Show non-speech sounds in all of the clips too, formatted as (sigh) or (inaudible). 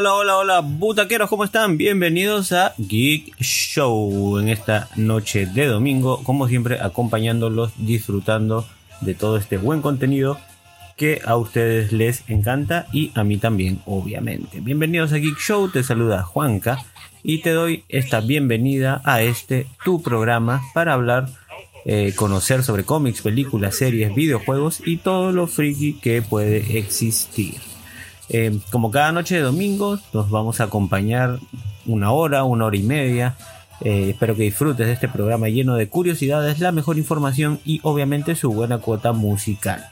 Hola, hola, hola, butaqueros, ¿cómo están? Bienvenidos a Geek Show en esta noche de domingo, como siempre, acompañándolos, disfrutando de todo este buen contenido que a ustedes les encanta y a mí también, obviamente. Bienvenidos a Geek Show, te saluda Juanca y te doy esta bienvenida a este tu programa para hablar, eh, conocer sobre cómics, películas, series, videojuegos y todo lo friki que puede existir. Eh, como cada noche de domingo, nos vamos a acompañar una hora, una hora y media. Eh, espero que disfrutes de este programa lleno de curiosidades, la mejor información y obviamente su buena cuota musical.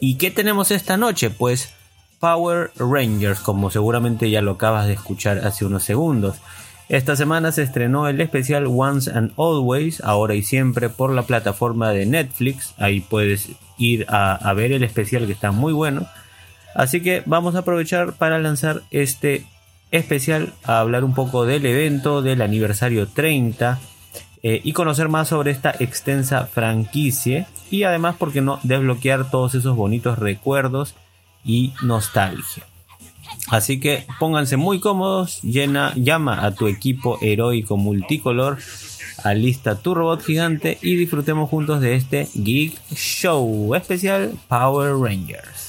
¿Y qué tenemos esta noche? Pues Power Rangers, como seguramente ya lo acabas de escuchar hace unos segundos. Esta semana se estrenó el especial Once and Always, ahora y siempre, por la plataforma de Netflix. Ahí puedes ir a, a ver el especial que está muy bueno. Así que vamos a aprovechar para lanzar este especial a hablar un poco del evento, del aniversario 30 eh, y conocer más sobre esta extensa franquicia y además, ¿por qué no?, desbloquear todos esos bonitos recuerdos y nostalgia. Así que pónganse muy cómodos, llama a tu equipo heroico multicolor, alista tu robot gigante y disfrutemos juntos de este Geek Show especial Power Rangers.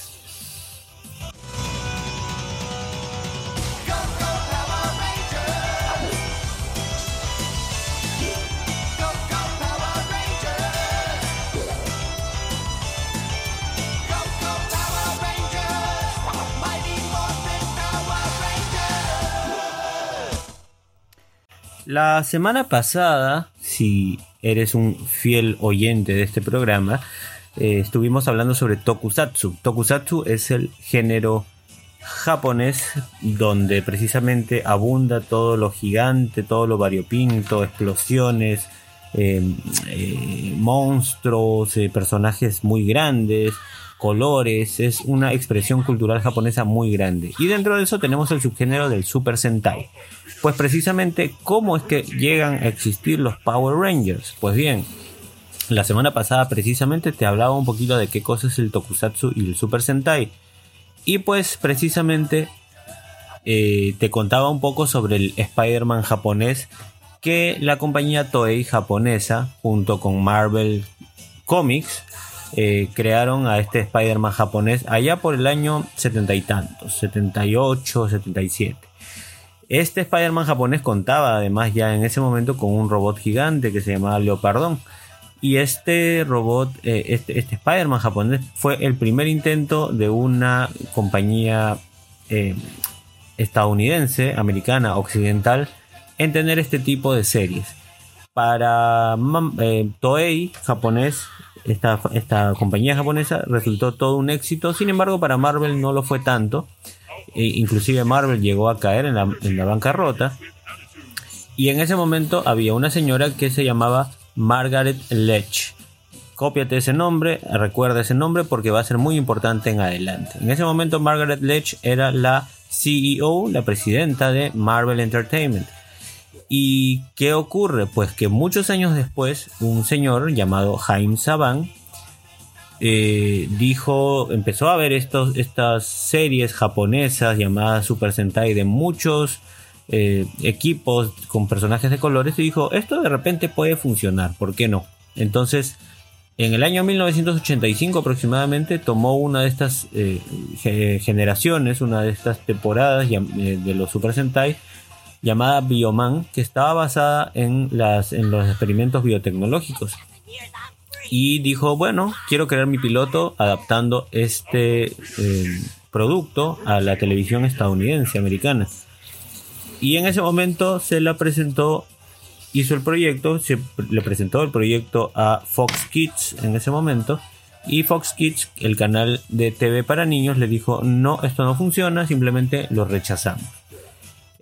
La semana pasada, si eres un fiel oyente de este programa, eh, estuvimos hablando sobre Tokusatsu. Tokusatsu es el género japonés donde precisamente abunda todo lo gigante, todo lo variopinto, explosiones, eh, eh, monstruos, eh, personajes muy grandes, colores, es una expresión cultural japonesa muy grande. Y dentro de eso tenemos el subgénero del Super Sentai. Pues precisamente, ¿cómo es que llegan a existir los Power Rangers? Pues bien, la semana pasada precisamente te hablaba un poquito de qué cosa es el Tokusatsu y el Super Sentai. Y pues precisamente eh, te contaba un poco sobre el Spider-Man japonés que la compañía Toei japonesa junto con Marvel Comics eh, crearon a este Spider-Man japonés allá por el año setenta y tantos, 78, 77. Este Spider-Man japonés contaba además ya en ese momento con un robot gigante que se llamaba Leopardón. Y este robot, eh, este, este Spider-Man japonés fue el primer intento de una compañía eh, estadounidense, americana, occidental, en tener este tipo de series. Para eh, Toei japonés, esta, esta compañía japonesa resultó todo un éxito, sin embargo para Marvel no lo fue tanto. E inclusive Marvel llegó a caer en la, en la bancarrota. Y en ese momento había una señora que se llamaba Margaret Lech. Cópiate ese nombre, recuerda ese nombre porque va a ser muy importante en adelante. En ese momento Margaret Lech era la CEO, la presidenta de Marvel Entertainment. ¿Y qué ocurre? Pues que muchos años después un señor llamado Jaime Saban eh, dijo, empezó a ver estas series japonesas llamadas Super Sentai de muchos eh, equipos con personajes de colores y dijo, esto de repente puede funcionar, ¿por qué no? Entonces, en el año 1985 aproximadamente tomó una de estas eh, generaciones, una de estas temporadas de los Super Sentai llamada Bioman, que estaba basada en, los experimentos biotecnológicos. Y dijo, bueno, quiero crear mi piloto adaptando este eh, producto a la televisión estadounidense, americana. Y en ese momento se la presentó, hizo el proyecto, se le presentó el proyecto a Fox Kids en ese momento. Y Fox Kids, el canal de TV para niños, le dijo, no, esto no funciona, simplemente lo rechazamos.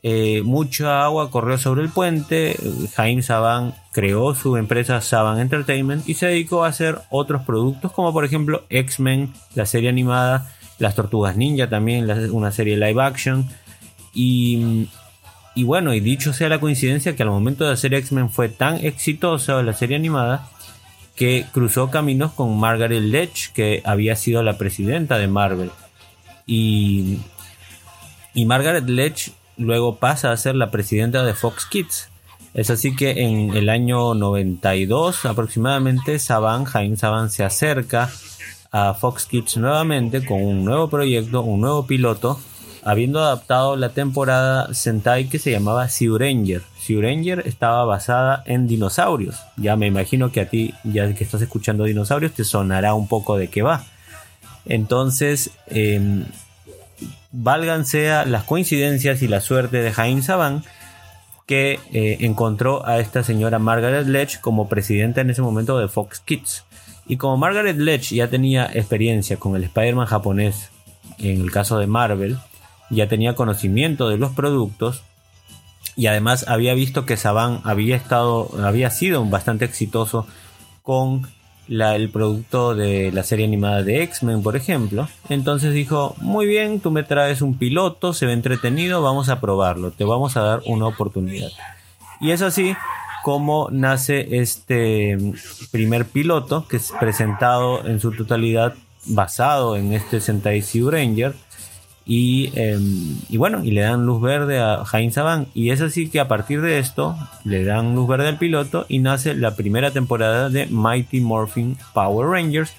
Eh, mucha agua corrió sobre el puente, Jaime Saban creó su empresa Saban Entertainment y se dedicó a hacer otros productos como por ejemplo X-Men, la serie animada, Las Tortugas Ninja también, una serie live action. Y, y bueno, y dicho sea la coincidencia que al momento de hacer X-Men fue tan exitosa la serie animada que cruzó caminos con Margaret Lech, que había sido la presidenta de Marvel. Y, y Margaret Lech luego pasa a ser la presidenta de Fox Kids. Es así que en el año 92 aproximadamente, Saban, Jaime Saban se acerca a Fox Kids nuevamente con un nuevo proyecto, un nuevo piloto, habiendo adaptado la temporada Sentai que se llamaba Ranger. Ranger estaba basada en dinosaurios. Ya me imagino que a ti, ya que estás escuchando dinosaurios, te sonará un poco de qué va. Entonces, eh, valgan sea las coincidencias y la suerte de Jaime Saban que eh, encontró a esta señora Margaret Lech como presidenta en ese momento de Fox Kids. Y como Margaret Lech ya tenía experiencia con el Spider-Man japonés, en el caso de Marvel, ya tenía conocimiento de los productos y además había visto que Saban había estado, había sido bastante exitoso con el producto de la serie animada de X-Men, por ejemplo. Entonces dijo, muy bien, tú me traes un piloto, se ve entretenido, vamos a probarlo, te vamos a dar una oportunidad. Y es así como nace este primer piloto, que es presentado en su totalidad basado en este Sentai Sea Ranger Em, y, bueno, y le dan luz verde a Jaime Saban. Y es así que a partir de esto le dan luz verde al piloto y nace la primera temporada de Mighty Morphin Power Rangers.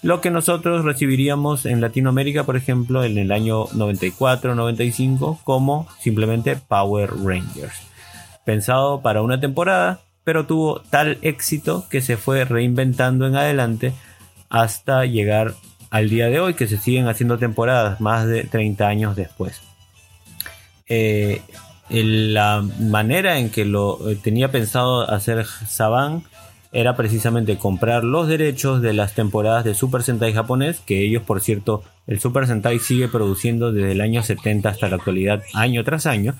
Lo que nosotros recibiríamos en Latinoamérica, por ejemplo, en el año 94-95 como simplemente Power Rangers. Pensado para una temporada, pero tuvo tal éxito que se fue reinventando en adelante hasta llegar al día de hoy, que se siguen haciendo temporadas más de 30 años después. Eh, la manera en que lo eh, tenía pensado hacer Saban era precisamente comprar los derechos de las temporadas de Super Sentai japonés, que ellos por cierto el Super Sentai sigue produciendo desde el año 70 hasta la actualidad año tras año,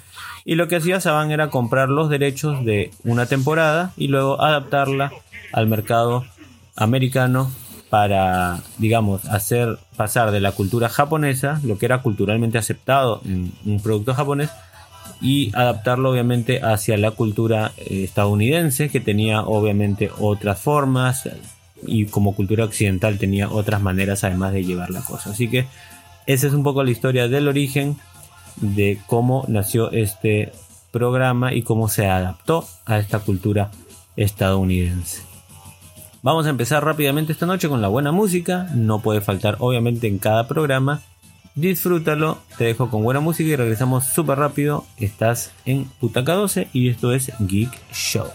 y lo que hacía Saban era comprar los derechos de una temporada y luego adaptarla al mercado americano para, digamos, hacer pasar de la cultura japonesa, lo que era culturalmente aceptado en un producto japonés, y adaptarlo obviamente hacia la cultura eh, estadounidense, que tenía obviamente otras formas, y como cultura occidental tenía otras maneras además de llevar la cosa. Así que esa es un poco la historia del origen de cómo nació este programa y cómo se adaptó a esta cultura estadounidense. Vamos a empezar rápidamente esta noche con la buena música. No puede faltar obviamente en cada programa. Disfrútalo, te dejo con buena música y regresamos súper rápido. Estás en Putaca 12 y esto es Geek Show.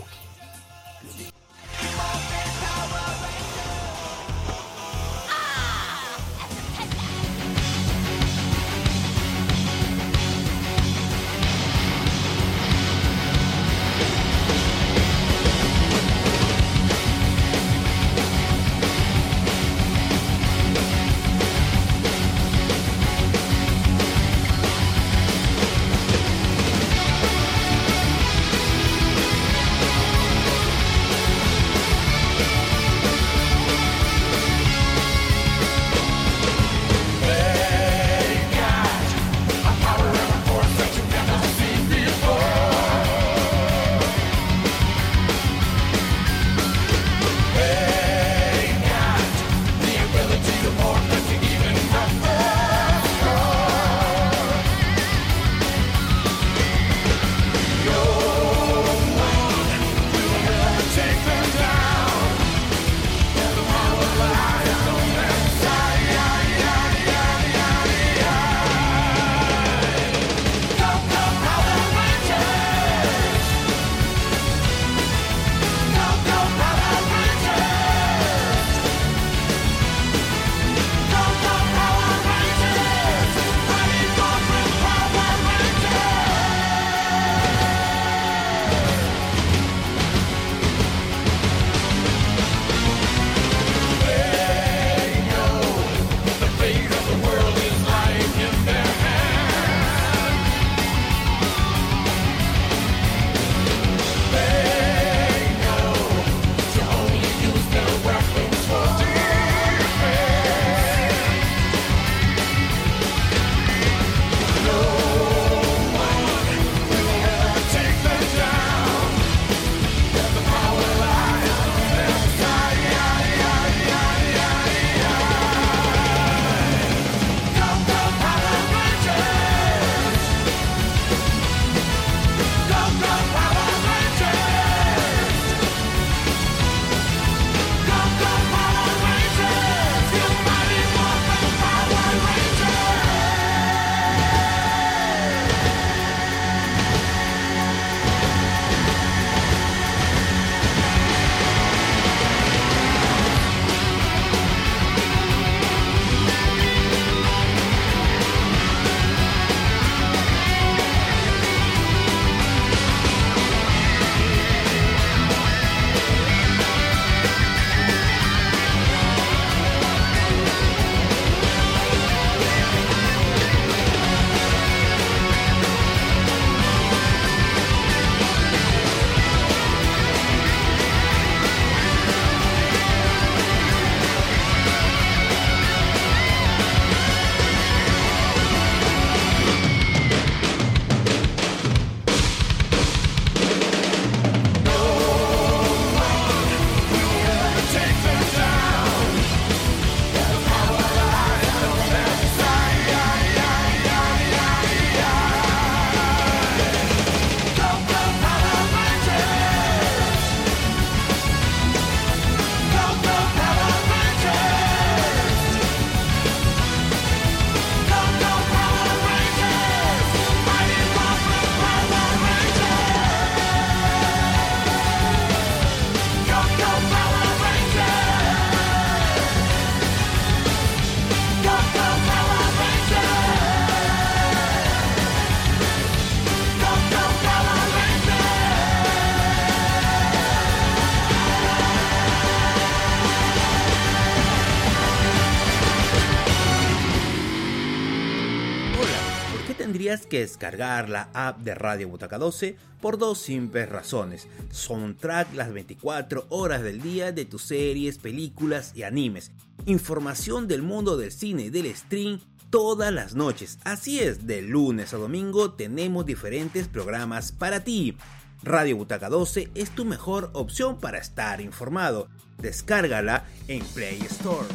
Descargar la app de Radio Butaca 12 por dos simples razones. Soundtrack las 24 horas del día de tus series, películas y animes. Información del mundo del cine y del stream todas las noches. Así es, de lunes a domingo tenemos diferentes programas para ti. Radio Butaca 12 es tu mejor opción para estar informado. Descárgala en Play Store.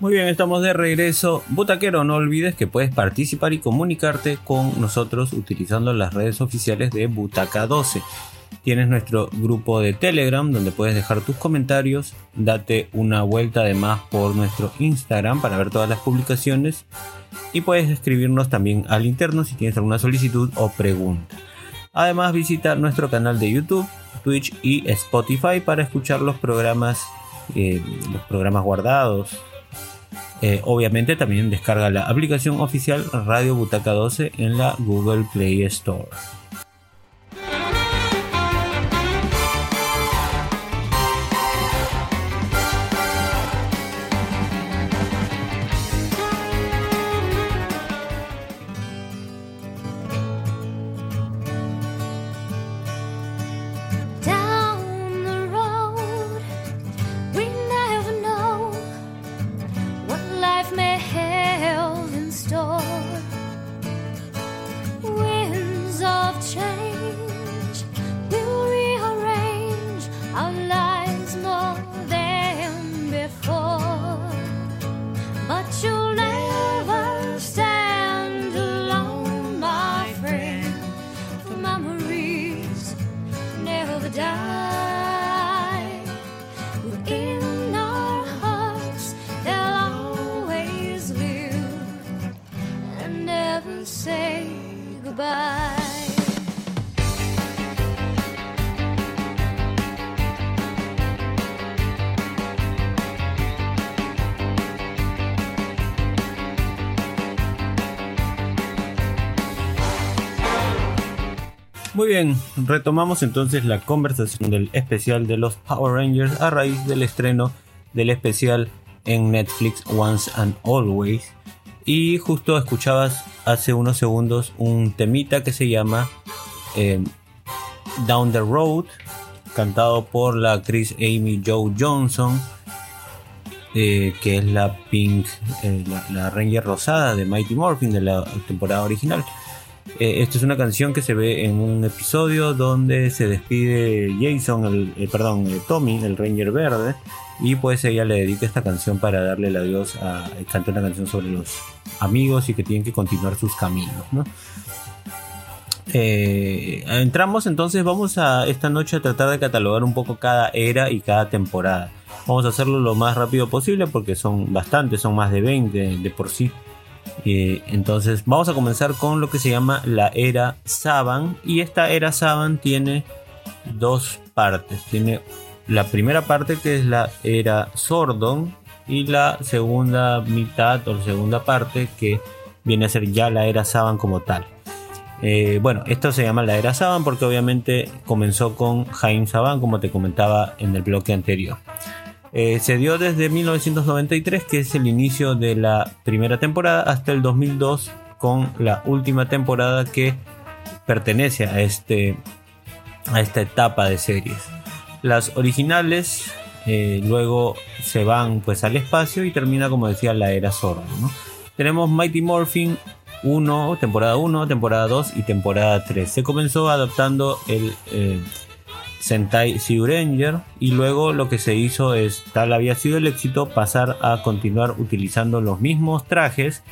Muy bien, estamos de regreso. Butaquero, no olvides que puedes participar y comunicarte con nosotros utilizando las redes oficiales de Butaca 12. Tienes nuestro grupo de Telegram donde puedes dejar tus comentarios. Date una vuelta además por nuestro Instagram para ver todas las publicaciones. Y puedes escribirnos también al interno si tienes alguna solicitud o pregunta. Además visita nuestro canal de YouTube, Twitch y Spotify para escuchar los programas, eh, los programas guardados, eh, obviamente también descarga la aplicación oficial Radio Butaca 12 en la Google Play Store. Muy bien, retomamos entonces la conversación del especial de los Power Rangers a raíz del estreno del especial en Netflix Once and Always. Y justo escuchabas hace unos segundos un temita que se llama eh, Down the Road, cantado por la actriz Amy Joe Johnson, eh, que es la Pink, eh, la Ranger rosada de Mighty Morphin de la temporada original. Eh, esta es una canción que se ve en un episodio donde se despide Jason, el, eh, perdón, eh, Tommy, el Ranger Verde, y pues ella le dedica esta canción para darle el adiós a canta una canción sobre los amigos y que tienen que continuar sus caminos, entramos entonces, vamos a esta noche a tratar de catalogar un poco cada era y cada temporada. Vamos a hacerlo lo más rápido posible porque son bastantes, son más de 20 de por sí. Eh, entonces vamos a comenzar con lo que se llama la era Saban y esta era Saban tiene dos partes. Tiene la primera parte que es la era Sordon y la segunda mitad o la segunda parte que viene a ser ya la era Saban como tal. Eh, bueno, esto se llama la era Saban porque obviamente comenzó con Jaime Saban como te comentaba en el bloque anterior. Eh, se dio desde 1993, que es el inicio de la primera temporada, hasta el 2002, con la última temporada que pertenece a, este, a esta etapa de series. Las originales eh, luego se van pues al espacio y termina como decía la era Zorro. Tenemos Mighty Morphin 1, temporada 1, temporada 2 y temporada 3. Se comenzó adaptando el... Eh, Sentai Zyuranger y luego lo que se hizo es, tal había sido el éxito, pasar a continuar utilizando los mismos trajes,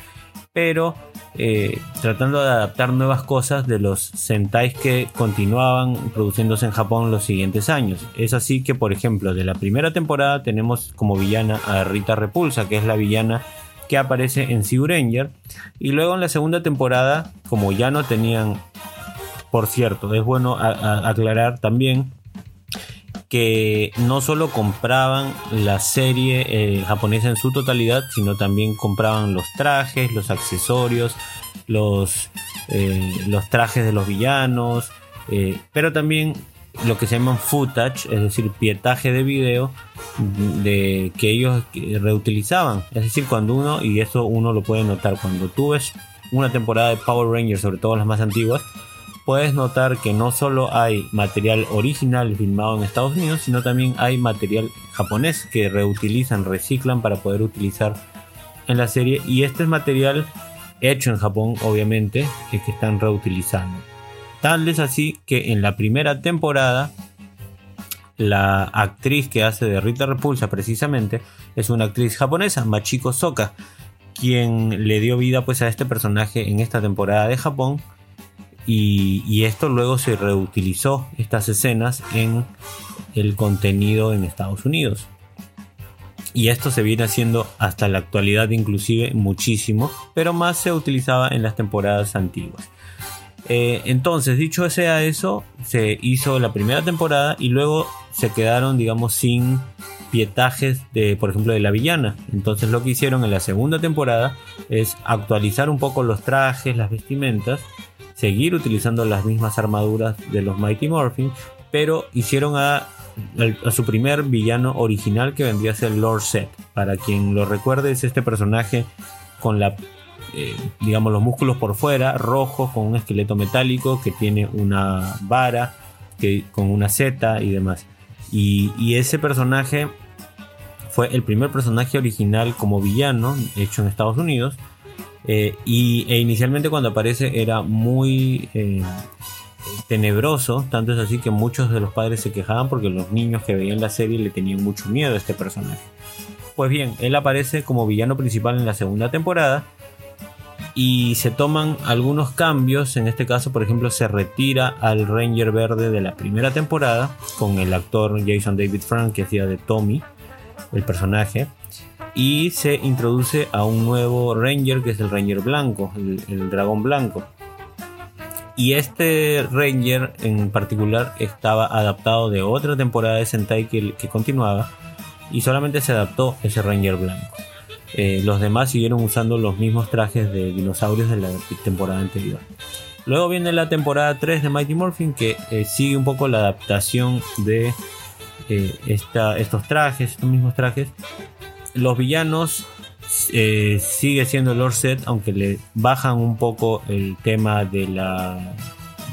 pero eh, tratando de adaptar nuevas cosas de los Sentais que continuaban produciéndose en Japón los siguientes años. Es así que, por ejemplo, de la primera temporada tenemos como villana a Rita Repulsa, que es la villana que aparece en Zyuranger, y luego en la segunda temporada, como ya no tenían por cierto, es bueno aclarar también que no solo compraban la serie eh, japonesa en su totalidad, sino también compraban los trajes, los accesorios, los eh, los trajes de los villanos, eh, pero también lo que se llaman footage, es decir, pietaje de video de que ellos reutilizaban. Es decir, cuando uno, y eso uno lo puede notar, cuando tú ves una temporada de Power Rangers, sobre todo las más antiguas, puedes notar que no solo hay material original filmado en Estados Unidos, sino también hay material japonés que reutilizan, reciclan para poder utilizar en la serie. Y este es material hecho en Japón, obviamente, que están reutilizando. Tal es así que en la primera temporada, la actriz que hace de Rita Repulsa precisamente es una actriz japonesa, Machiko Soka, quien le dio vida pues a este personaje en esta temporada de Japón y, esto luego se reutilizó estas escenas en el contenido en Estados Unidos. Y esto se viene haciendo hasta la actualidad inclusive muchísimo, pero más se utilizaba en las temporadas antiguas. Eh, entonces, dicho sea eso, se hizo la primera temporada y luego se quedaron, digamos, sin pietajes de, por ejemplo, de la villana. Entonces lo que hicieron en la segunda temporada es actualizar un poco los trajes, las vestimentas seguir utilizando las mismas armaduras de los Mighty Morphin, pero hicieron a, su primer villano original que vendría a ser Lord Set. Para quien lo recuerde, es este personaje con la eh, digamos los músculos por fuera, rojo, con un esqueleto metálico que tiene una vara, que, con una seta y demás. Y, ese personaje fue el primer personaje original como villano hecho en Estados Unidos. Eh, y e inicialmente cuando aparece era muy eh, tenebroso, tanto es así que muchos de los padres se quejaban porque los niños que veían la serie le tenían mucho miedo a este personaje. Pues bien, él aparece como villano principal en la segunda temporada y se toman algunos cambios. En este caso, por ejemplo, se retira al Ranger Verde de la primera temporada con el actor Jason David Frank que hacía de Tommy, el personaje y se introduce a un nuevo Ranger que es el Ranger blanco, el, dragón blanco. Y este Ranger en particular estaba adaptado de otra temporada de Sentai que, continuaba y solamente se adaptó ese Ranger blanco. Eh, los demás siguieron usando los mismos trajes de dinosaurios de la temporada anterior. Luego viene la temporada 3 de Mighty Morphin que eh, sigue un poco la adaptación de eh, estos trajes, estos mismos trajes, los villanos eh, sigue siendo Lord Set, aunque le bajan un poco el tema de la,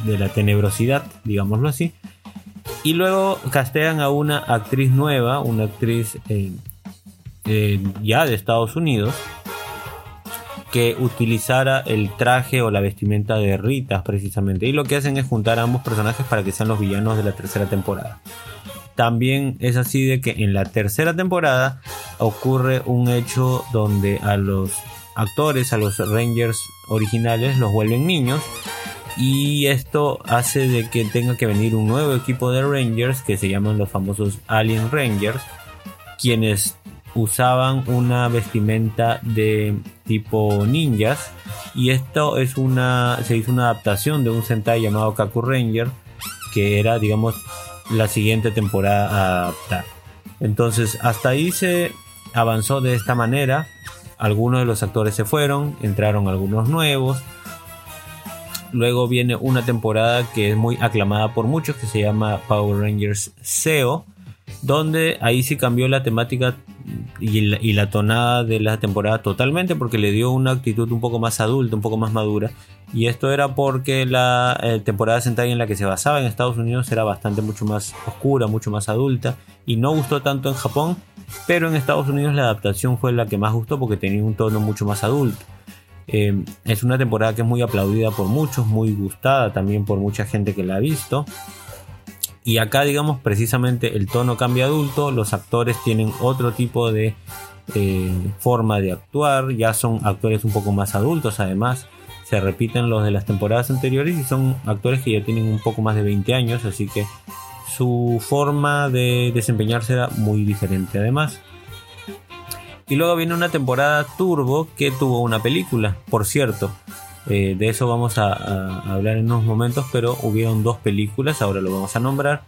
de la tenebrosidad, digámoslo así. Y luego castean a una actriz nueva, una actriz eh, eh, ya de Estados Unidos, que utilizara el traje o la vestimenta de Rita precisamente. Y lo que hacen es juntar a ambos personajes para que sean los villanos de la tercera temporada también es así de que en la tercera temporada ocurre un hecho donde a los actores, a los Rangers originales los vuelven niños y esto hace de que tenga que venir un nuevo equipo de Rangers que se llaman los famosos Alien Rangers quienes usaban una vestimenta de tipo ninjas y esto es una se hizo una adaptación de un Sentai llamado Kaku Ranger que era digamos la siguiente temporada a adaptar. Entonces, hasta ahí se avanzó de esta manera. Algunos de los actores se fueron, entraron algunos nuevos. Luego viene una temporada que es muy aclamada por muchos, que se llama Power Rangers SEO, donde ahí sí cambió la temática y la, y la, tonada de la temporada totalmente, porque le dio una actitud un poco más adulta, un poco más madura, y esto era porque la eh, temporada Sentai en la que se basaba en Estados Unidos era bastante mucho más oscura, mucho más adulta y no gustó tanto en Japón, pero en Estados Unidos la adaptación fue la que más gustó porque tenía un tono mucho más adulto. Eh, es una temporada que es muy aplaudida por muchos, muy gustada también por mucha gente que la ha visto. Y acá, digamos, precisamente el tono cambia adulto, los actores tienen otro tipo de eh, forma de actuar, ya son actores un poco más adultos además se repiten los de las temporadas anteriores y son actores que ya tienen un poco más de 20 años, así que su forma de desempeñarse era muy diferente además. Y luego viene una temporada turbo que tuvo una película, por cierto. Eh, de eso vamos a, a, hablar en unos momentos, pero hubieron dos películas, ahora lo vamos a nombrar.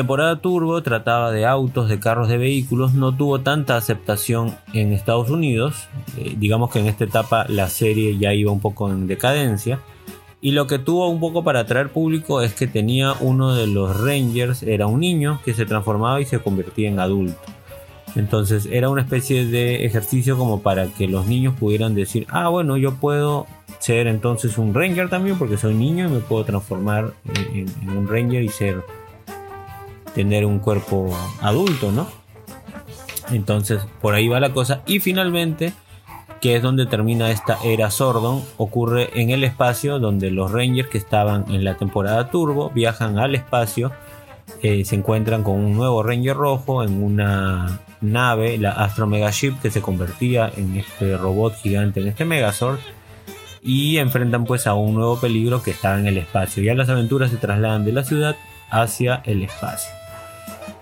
Temporada Turbo trataba de autos, de carros, de vehículos, no tuvo tanta aceptación en Estados Unidos. Eh, digamos que en esta etapa la serie ya iba un poco en decadencia. Y lo que tuvo un poco para atraer público es que tenía uno de los Rangers, era un niño que se transformaba y se convertía en adulto. Entonces era una especie de ejercicio como para que los niños pudieran decir, ah, bueno, yo puedo ser entonces un Ranger también porque soy niño y me puedo transformar en, en un Ranger y ser tener un cuerpo adulto, ¿no? Entonces por ahí va la cosa y finalmente que es donde termina esta era Sordon, ocurre en el espacio donde los Rangers que estaban en la temporada Turbo viajan al espacio, eh, se encuentran con un nuevo Ranger rojo en una nave, la Astro Mega Ship, que se convertía en este robot gigante, en este Megazord, y enfrentan pues a un nuevo peligro que estaba en el espacio. Ya las aventuras se trasladan de la ciudad hacia el espacio.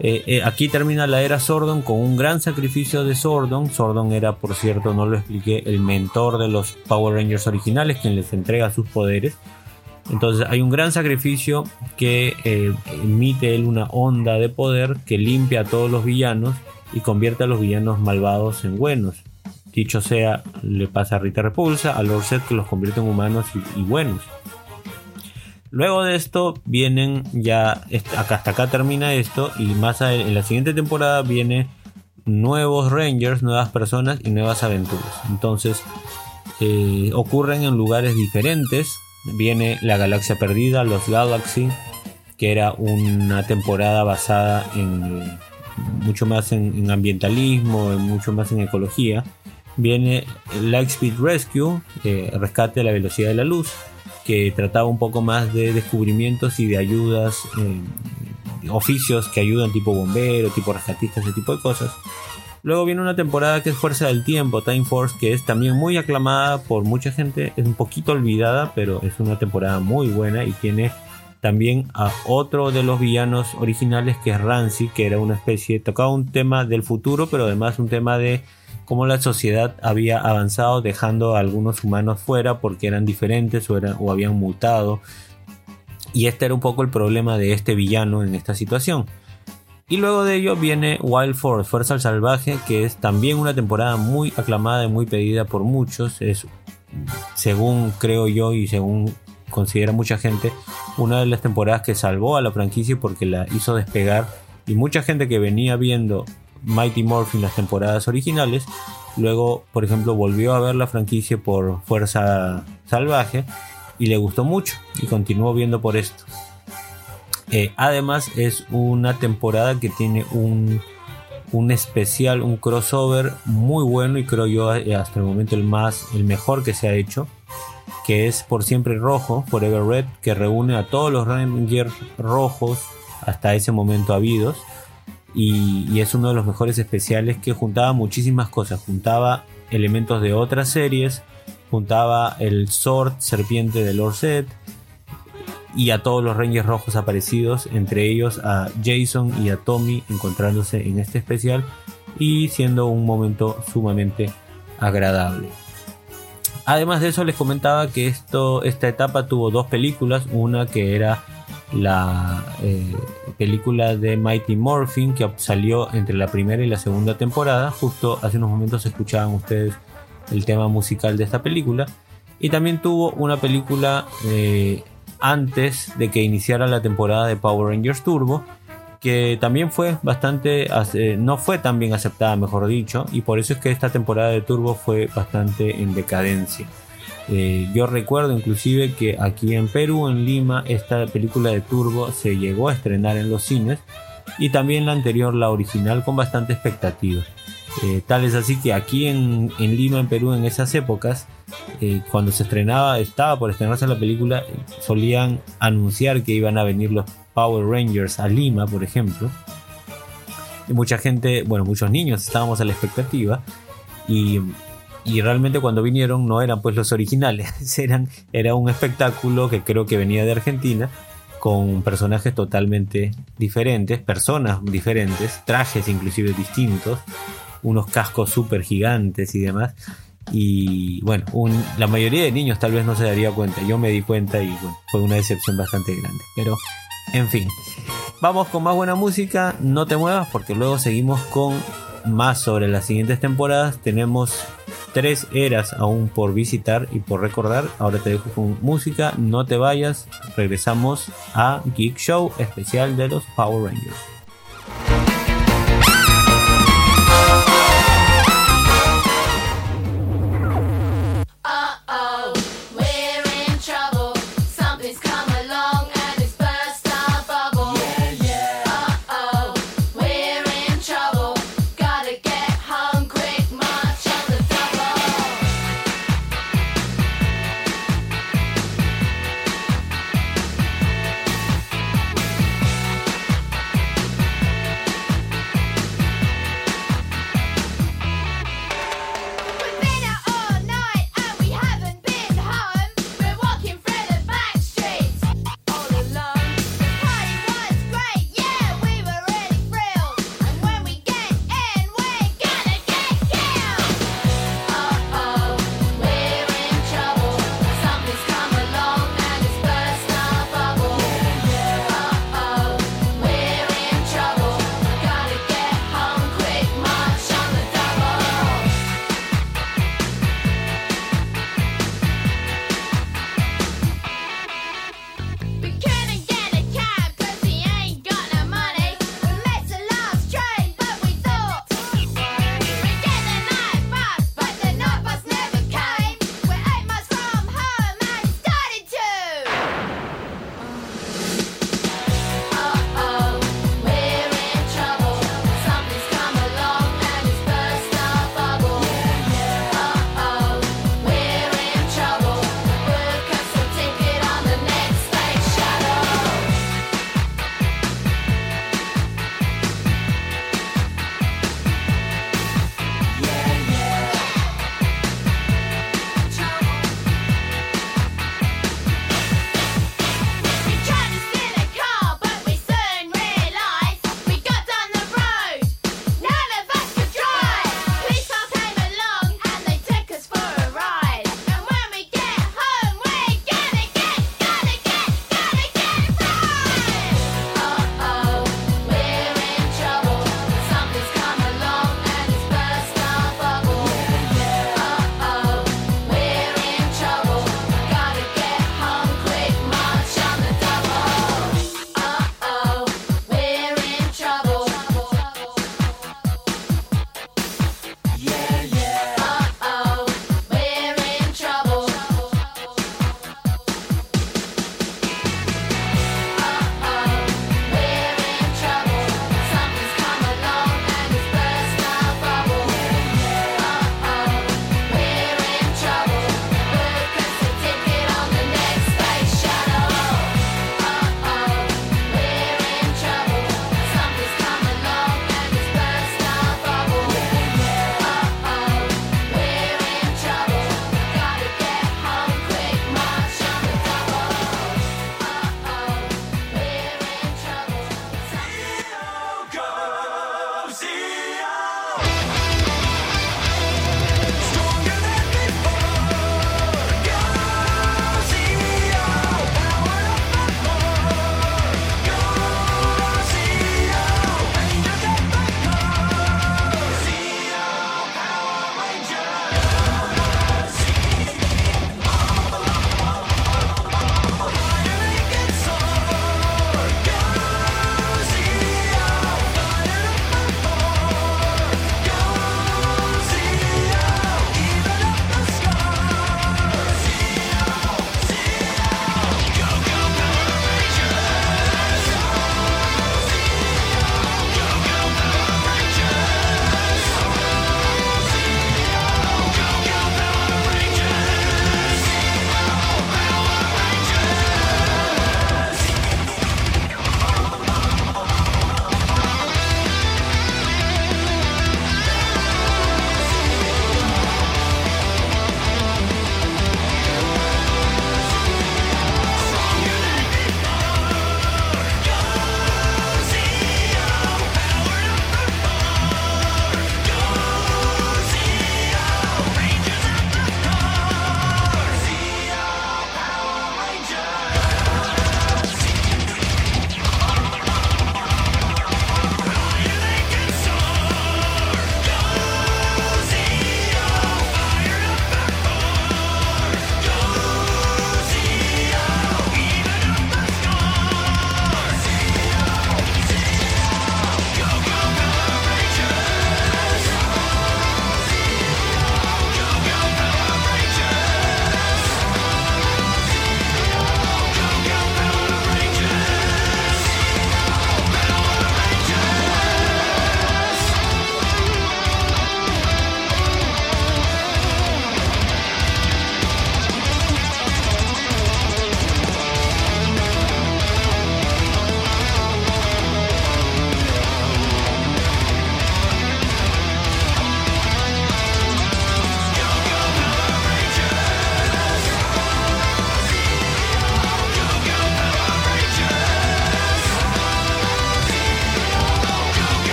Eh, eh, aquí termina la era Sordon con un gran sacrificio de Sordon. Sordon era, por cierto, no lo expliqué, el mentor de los Power Rangers originales, quien les entrega sus poderes. Entonces hay un gran sacrificio que eh, emite él una onda de poder que limpia a todos los villanos y convierte a los villanos malvados en buenos. Dicho sea, le pasa a Rita Repulsa, a Lord Set que los convierte en humanos y, y buenos. Luego de esto vienen ya, hasta acá termina esto y más en la siguiente temporada viene nuevos Rangers, nuevas personas y nuevas aventuras. Entonces eh, ocurren en lugares diferentes. Viene la Galaxia Perdida, los Galaxy, que era una temporada basada en mucho más en, ambientalismo, en mucho más en ecología. Viene Lightspeed Rescue, eh, rescate a la velocidad de la luz que trataba un poco más de descubrimientos y de ayudas, eh, oficios que ayudan tipo bombero, tipo rescatista, ese tipo de cosas. Luego viene una temporada que es Fuerza del Tiempo, Time Force, que es también muy aclamada por mucha gente, es un poquito olvidada, pero es una temporada muy buena y tiene también a otro de los villanos originales que es Rancy, que era una especie, tocaba un tema del futuro, pero además un tema de cómo la sociedad había avanzado dejando a algunos humanos fuera porque eran diferentes o, o habían mutado. Y este era un poco el problema de este villano en esta situación. Y luego de ello viene Wild Force, Fuerza Salvaje, que es también una temporada muy aclamada y muy pedida por muchos. Es, según creo yo y según considera mucha gente, una de las temporadas que salvó a la franquicia porque la hizo despegar. Y mucha gente que venía viendo Mighty Morphin las temporadas originales. Luego, por ejemplo, volvió a ver la franquicia por Fuerza Salvaje y le gustó mucho y continuó viendo por esto. Eh, además, es una temporada que tiene un, un especial, un crossover muy bueno y creo yo eh, hasta el momento el más, el mejor que se ha hecho, que es Por Siempre Rojo, Forever Red, que reúne a todos los Rangers rojos hasta ese momento habidos y, es uno de los mejores especiales que juntaba muchísimas cosas. Juntaba elementos de otras series, juntaba el Sword Serpiente de Lord Set y a todos los Rangers rojos aparecidos, entre ellos a Jason y a Tommy encontrándose en este especial y siendo un momento sumamente agradable. Además de eso les comentaba que esto, esta etapa tuvo dos películas, una que era la eh, película de Mighty Morphin que salió entre la primera y la segunda temporada. Justo hace unos momentos escuchaban ustedes el tema musical de esta película. Y también tuvo una película eh, antes de que iniciara la temporada de Power Rangers Turbo, que también fue bastante, no fue tan bien aceptada, mejor dicho, y por eso es que esta temporada de Turbo fue bastante en decadencia. Eh, yo recuerdo inclusive que aquí en Perú, en Lima, esta película de Turbo se llegó a estrenar en los cines y también la anterior, la original, con bastante expectativa. Eh, tal es así que aquí en, Lima, en Perú, en esas épocas, eh, cuando se estrenaba, estaba por estrenarse la película, solían anunciar que iban a venir los Power Rangers a Lima, por ejemplo. Y mucha gente, bueno, muchos niños estábamos a la expectativa y y realmente cuando vinieron no eran pues los originales, (laughs) eran, era un espectáculo que creo que venía de Argentina con personajes totalmente diferentes, personas diferentes, trajes inclusive distintos, unos cascos súper gigantes y demás. Y bueno, la mayoría de niños tal vez no se daría cuenta, yo me di cuenta y bueno, fue una decepción bastante grande. Pero En fin, vamos con más buena música. No te muevas porque luego seguimos con más sobre las siguientes temporadas. Tenemos tres eras aún por visitar y por recordar. Ahora te dejo con música. No te vayas. Regresamos a Geek Show especial de los Power Rangers.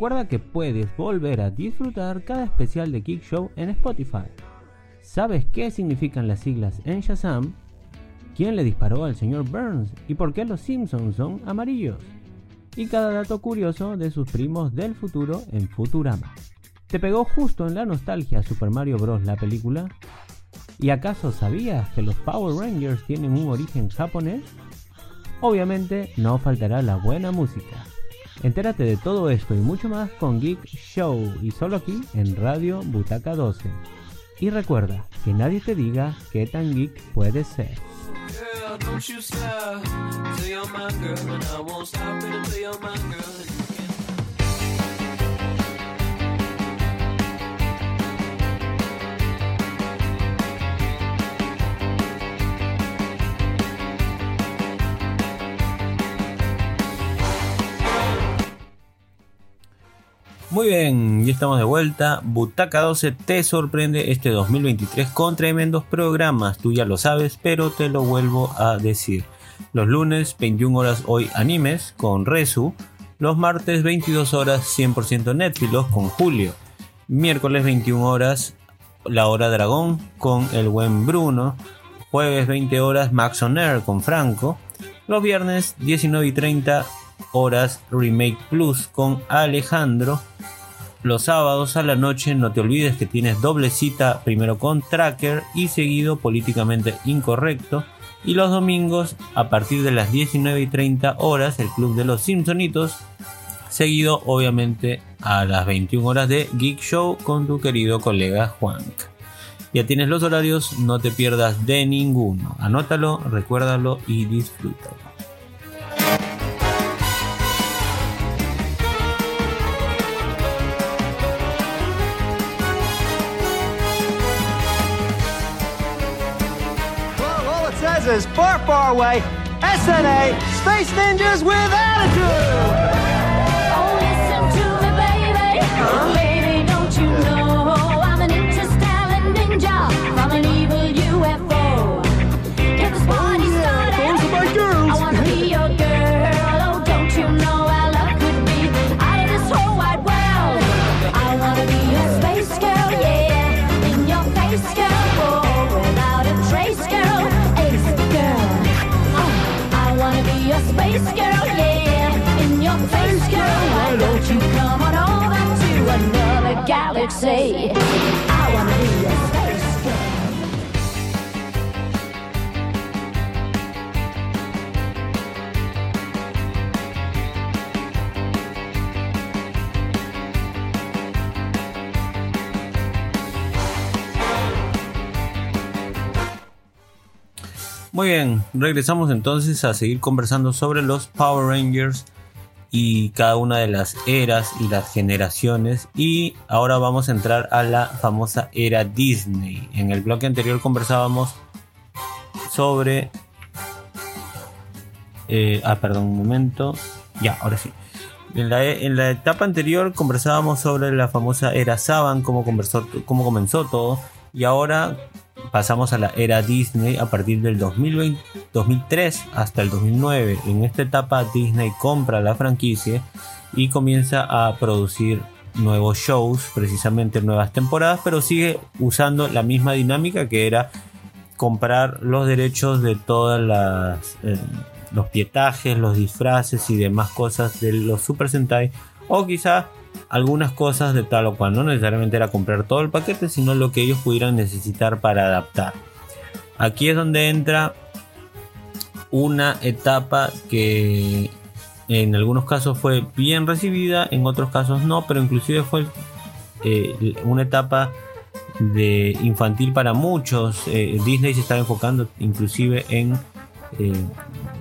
Recuerda que puedes volver a disfrutar cada especial de Geek Show en Spotify. ¿Sabes qué significan las siglas en Shazam? ¿Quién le disparó al señor Burns? ¿Y por qué los Simpsons son amarillos? Y cada dato curioso de sus primos del futuro en Futurama. ¿Te pegó justo en la nostalgia Super Mario Bros. la película? ¿Y acaso sabías que los Power Rangers tienen un origen japonés? Obviamente no faltará la buena música. Entérate de todo esto y mucho más con Geek Show y solo aquí en Radio Butaca 12. Y recuerda que nadie te diga qué tan geek puedes ser. Muy bien, ya estamos de vuelta. Butaca 12 te sorprende este 2023 con tremendos programas. Tú ya lo sabes, pero te lo vuelvo a decir. Los lunes, 21 horas hoy animes con Resu. Los martes, 22 horas 100% Netflix con Julio. Miércoles, 21 horas La Hora Dragón con el buen Bruno. Jueves, 20 horas Max on con Franco. Los viernes, 19 y 30 horas Remake Plus con Alejandro. Los sábados a la noche no te olvides que tienes doble cita primero con Tracker y seguido políticamente incorrecto. Y los domingos a partir de las 19 y 30 horas el Club de los Simpsonitos. Seguido obviamente a las 21 horas de Geek Show con tu querido colega Juan. Ya tienes los horarios, no te pierdas de ninguno. Anótalo, recuérdalo y disfrútalo. All it says is far, far away. SNA, Space Ninjas with Attitude. Oh, listen to me, baby. Baby, Muy bien, regresamos entonces a seguir conversando sobre los Power Rangers y cada una de las eras y las generaciones. Y ahora vamos a entrar a la famosa era Disney. En el bloque anterior conversábamos sobre... eh, ah, perdón, un momento. Ya, ahora sí. En la, en la etapa anterior conversábamos sobre la famosa era Saban, cómo, conversó, cómo comenzó todo. Y ahora pasamos a la era Disney a partir del 2020, 2003 hasta el 2009. En esta etapa Disney compra la franquicia y comienza a producir nuevos shows, precisamente nuevas temporadas, pero sigue usando la misma dinámica que era comprar los derechos de todas las eh, los pietajes, los disfraces y demás cosas de los Super Sentai o quizá algunas cosas de tal o cual, no necesariamente era comprar todo el paquete, sino lo que ellos pudieran necesitar para adaptar. Aquí es donde entra una etapa que en algunos casos fue bien recibida, en otros casos no, pero inclusive fue eh, una etapa de infantil para muchos. Eh, Disney se estaba enfocando inclusive en eh,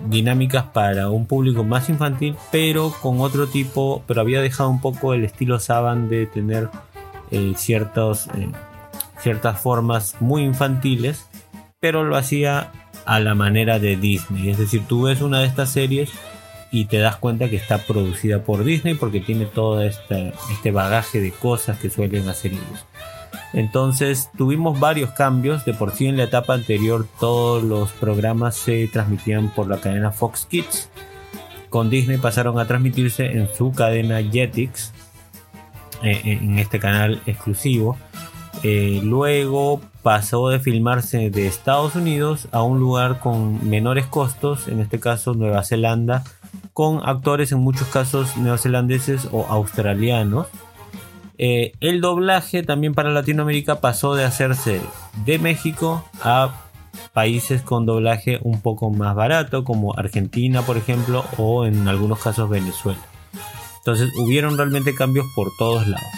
dinámicas para un público más infantil, pero con otro tipo, pero había dejado un poco el estilo Saban de tener eh, ciertos, eh, ciertas formas muy infantiles, pero lo hacía a la manera de Disney. Es decir, tú ves una de estas series y te das cuenta que está producida por Disney porque tiene todo este, este bagaje de cosas que suelen hacer ellos. Entonces tuvimos varios cambios. De por sí en la etapa anterior todos los programas se transmitían por la cadena Fox Kids. Con Disney pasaron a transmitirse en su cadena Jetix. eh, en este canal exclusivo. Eh, luego pasó de filmarse de Estados Unidos a un lugar con menores costos, en este caso Nueva Zelanda, con actores en muchos casos neozelandeses o australianos. Eh, el doblaje también para Latinoamérica pasó de hacerse de México a países con doblaje un poco más barato, como Argentina, por ejemplo, o en algunos casos Venezuela. Entonces hubieron realmente cambios por todos lados.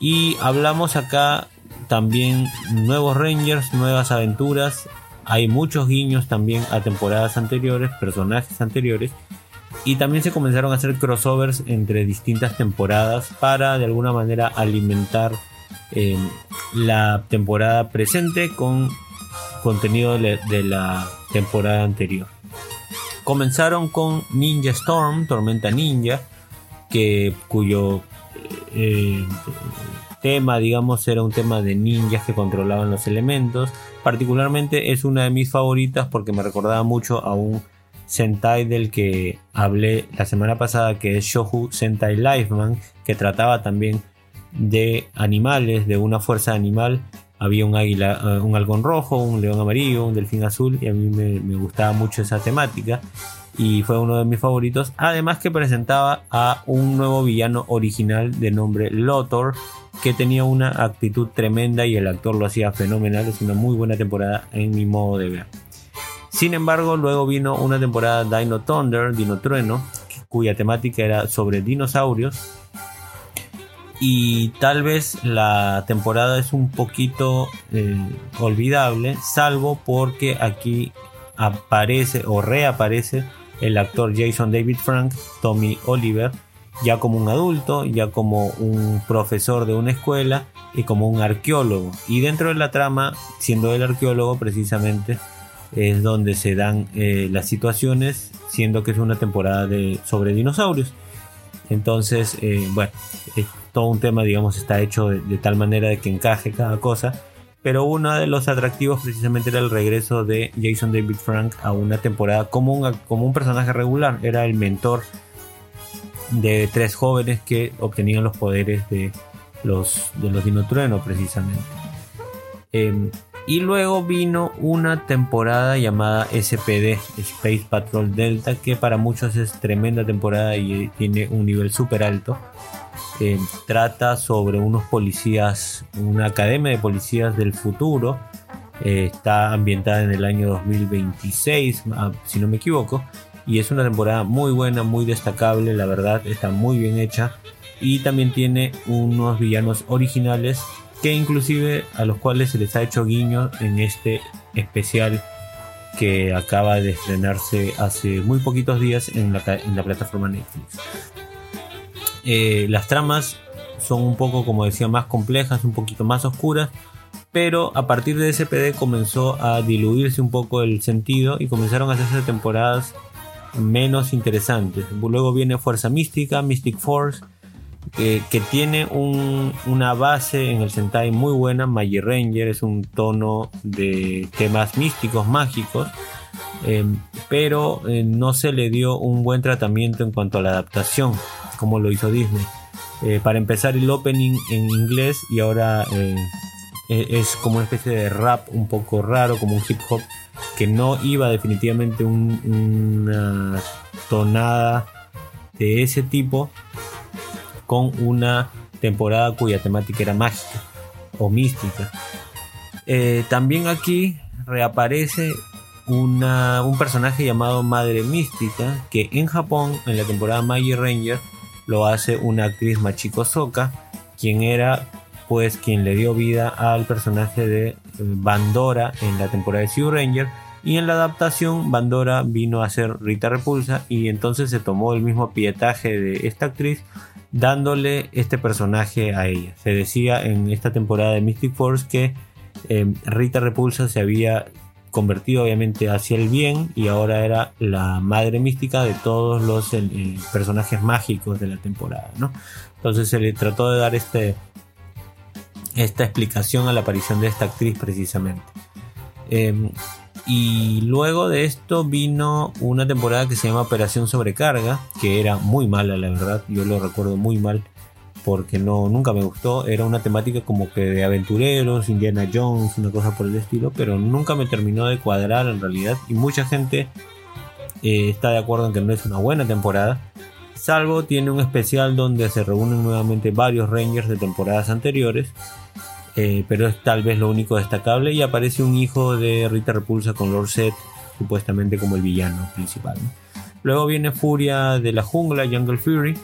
Y hablamos acá también nuevos Rangers, nuevas aventuras. Hay muchos guiños también a temporadas anteriores, personajes anteriores. Y también se comenzaron a hacer crossovers entre distintas temporadas para de alguna manera alimentar eh, la temporada presente con contenido de la, de la temporada anterior. Comenzaron con Ninja Storm, Tormenta Ninja, que cuyo eh, tema, digamos, era un tema de ninjas que controlaban los elementos. Particularmente es una de mis favoritas porque me recordaba mucho a un Sentai del que hablé la semana pasada, que es Shohu Sentai Lifeman, que trataba también de animales, de una fuerza animal. Había un águila, eh, un halcón rojo, un león amarillo, un delfín azul, y a mí me, gustaba mucho esa temática y fue uno de mis favoritos. Además que presentaba a un nuevo villano original de nombre Lotor, que tenía una actitud tremenda y el actor lo hacía fenomenal. Es una muy buena temporada en mi modo de ver. Sin embargo, luego vino una temporada Dino Thunder, Dino Trueno, cuya temática era sobre dinosaurios. Y tal vez la temporada es un poquito eh, olvidable, salvo porque aquí aparece o reaparece el actor Jason David Frank, Tommy Oliver, ya como un adulto, ya como un profesor de una escuela y como un arqueólogo. Y dentro de la trama, siendo el arqueólogo precisamente, es donde se dan eh, las situaciones, siendo que es una temporada de, sobre dinosaurios. Entonces, eh, bueno, todo un tema, digamos, está hecho de, tal manera de que encaje cada cosa pero uno de los atractivos precisamente era el regreso de Jason David Frank a una temporada como un, como un personaje regular, era el mentor de tres jóvenes que obtenían los poderes de los, de los Dinotrueno precisamente. Eh, y luego vino una temporada llamada SPD, Space Patrol Delta, que para muchos es tremenda temporada y tiene un nivel súper alto. Trata sobre unos policías, una academia de policías del futuro. Eh, está ambientada en el año 2026, ah, si no me equivoco. Y es una temporada muy buena, muy destacable, la verdad, está muy bien hecha. Y también tiene unos villanos originales que inclusive a los cuales se les ha hecho guiño en este especial que acaba de estrenarse hace muy poquitos días en la, plataforma Netflix. Eh, las tramas son un poco, como decía, más complejas, un poquito más oscuras, pero a partir de SPD comenzó a diluirse un poco el sentido y comenzaron a hacerse temporadas menos interesantes. Luego viene Fuerza Mística, Mystic Force, que, que tiene un- una base en el Sentai muy buena. Magi Ranger es un tono de temas místicos, mágicos, eh, pero eh, no se le dio un buen tratamiento en cuanto a la adaptación, como lo hizo Disney. Eh, para empezar, el opening en inglés y ahora eh, eh, es como una especie de rap un poco raro, como un hip hop, que no iba definitivamente un- una tonada de ese tipo con una temporada cuya temática era mágica o mística. Eh, también aquí reaparece una- un personaje llamado Madre Mística que en Japón en la temporada Magi Ranger lo hace una actriz Machiko Soka quien era pues quien le dio vida al personaje de eh, Bandora en la temporada de Sea Ranger y en la adaptación Bandora vino a ser Rita Repulsa y entonces se tomó el mismo pietaje de esta actriz dándole este personaje a ella. Se decía en esta temporada de Mystic Force que eh, Rita Repulsa se había convertido obviamente hacia el bien y ahora era la madre mística de todos los eh, eh, personajes mágicos de la temporada, ¿no? Entonces se le trató de dar este, esta explicación a la aparición de esta actriz precisamente. Eh, y luego de esto vino una temporada que se llama Operación Sobrecarga, que era muy mala, la verdad. Yo lo recuerdo muy mal. porque no nunca me gustó. Era una temática como que de aventureros, Indiana Jones, una cosa por el estilo, pero nunca me terminó de cuadrar en realidad. Y mucha gente eh, está de acuerdo en que no es una buena temporada. Salvo tiene un especial donde se reúnen nuevamente varios Rangers de temporadas anteriores. Eh, pero es tal vez lo único destacable. Y aparece un hijo de Rita Repulsa con Lord Set, supuestamente como el villano principal. Luego viene Furia de la Jungla, Jungle Fury,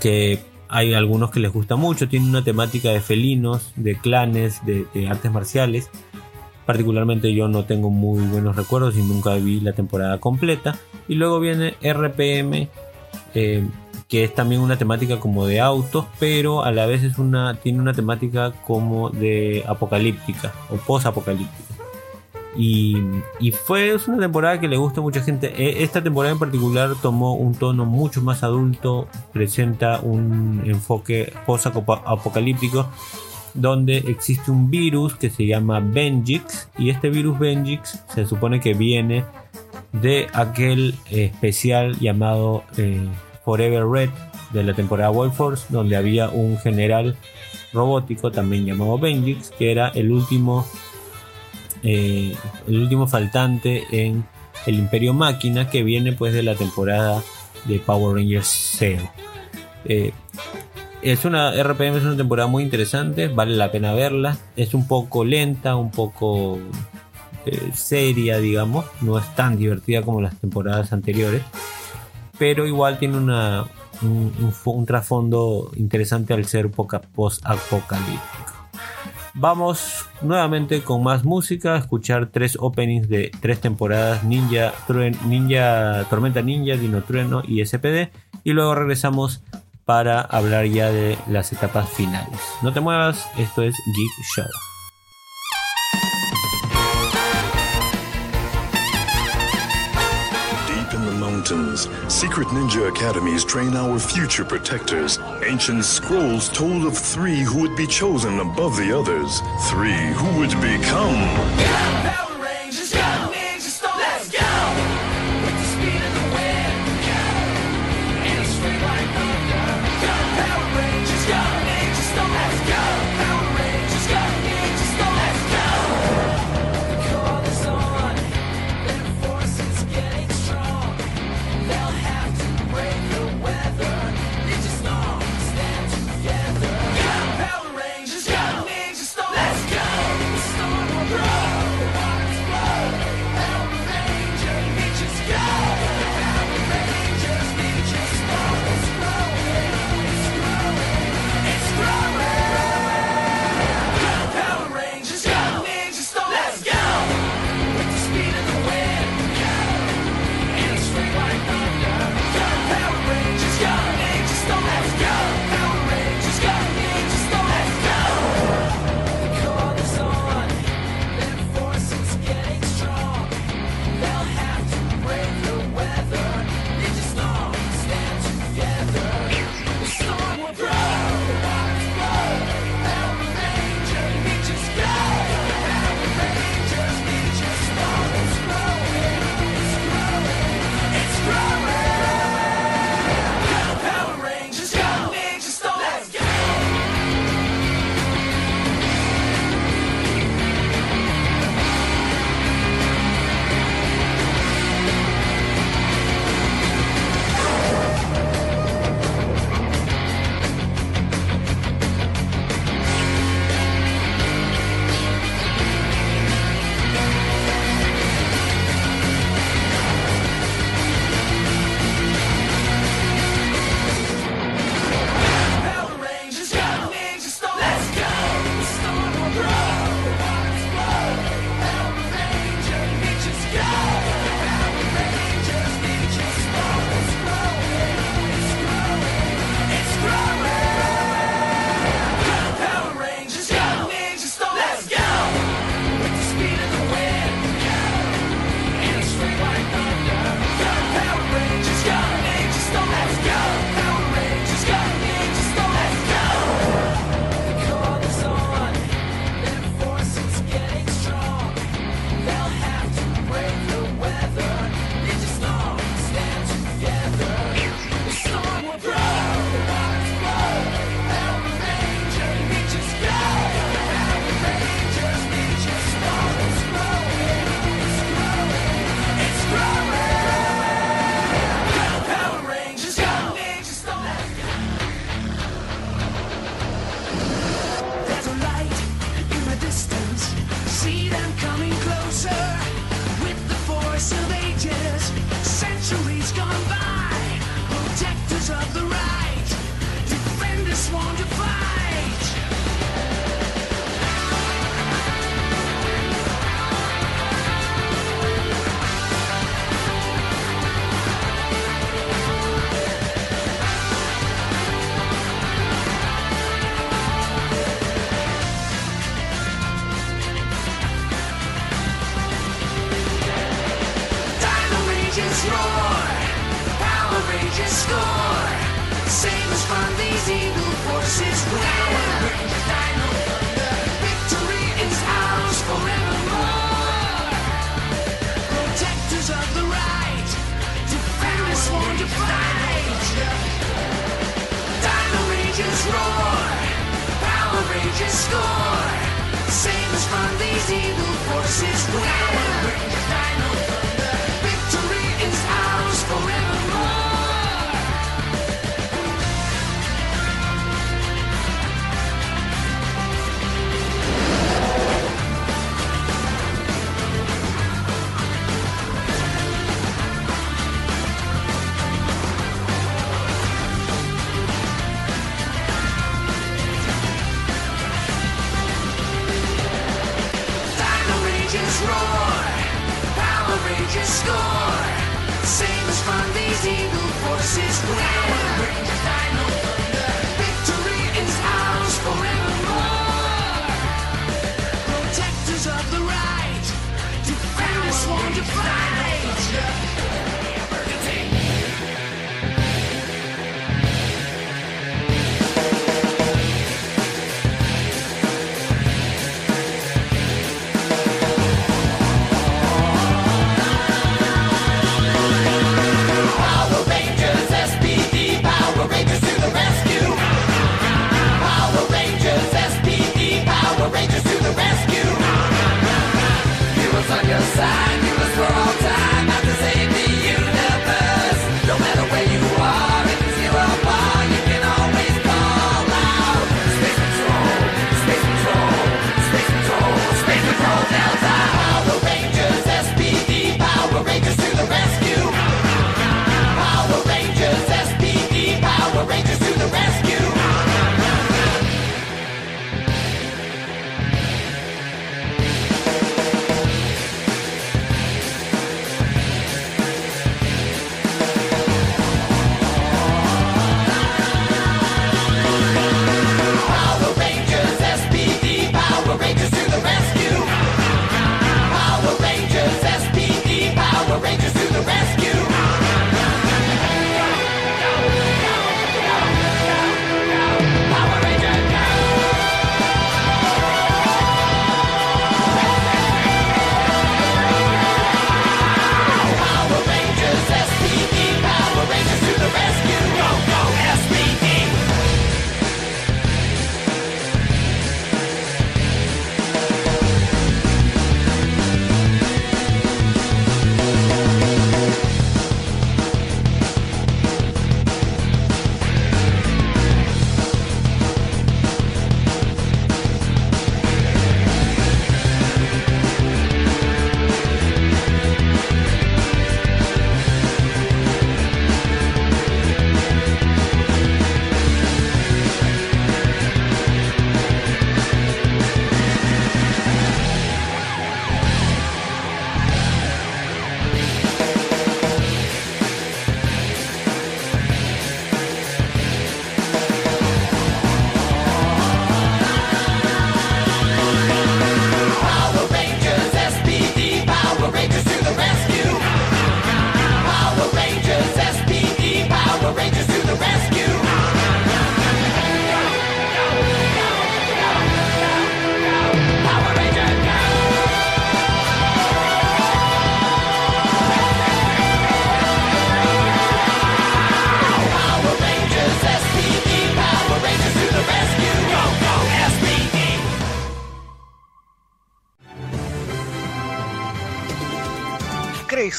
que hay algunos que les gusta mucho. Tiene una temática de felinos, de clanes, de, de artes marciales. Particularmente yo no tengo muy buenos recuerdos y nunca vi la temporada completa. Y luego viene RPM, eh, que es también una temática como de autos, pero a la vez es una, tiene una temática como de apocalíptica o post-apocalíptica. Y, y fue una temporada que le gusta a mucha gente. E- Esta temporada en particular tomó un tono mucho más adulto, presenta un enfoque post-apocalíptico donde existe un virus que se llama Benjix y este virus Benjix se supone que viene de aquel especial llamado eh, Forever Red de la temporada World Force donde había un general robótico también llamado Benjix que era el último eh, el último faltante en el Imperio Máquina que viene pues de la temporada de Power Rangers Zero. Eh, es una RPM, es una temporada muy interesante, vale la pena verla. Es un poco lenta, un poco eh, seria, digamos. No es tan divertida como las temporadas anteriores. Pero igual tiene un, un fo- un trasfondo interesante al ser poca- post-apocalíptico. Vamos nuevamente con más música, a escuchar tres openings de tres temporadas Ninja, Ninja Tormenta Ninja, Dino Trueno y SPD. Y luego regresamos para hablar ya de las etapas finales. No te muevas, esto es Geek Show. Mountains, secret ninja academies train our future protectors. Ancient scrolls told of three who would be chosen above the others. Three who would become.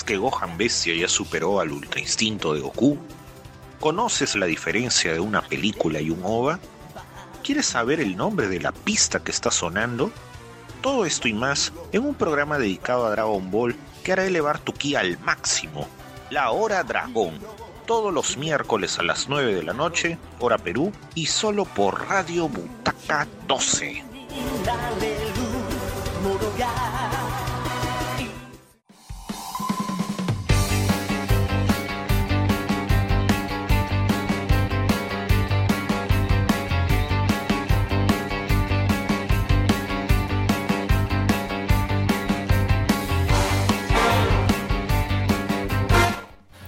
que Gohan Bestia ya superó al Ultra Instinto de Goku? ¿Conoces la diferencia de una película y un OVA? ¿Quieres saber el nombre de la pista que está sonando? Todo esto y más en un programa dedicado a Dragon Ball que hará elevar tu ki al máximo. La Hora Dragón. Todos los miércoles a las 9 de la noche, hora Perú, y solo por Radio Butaca 12.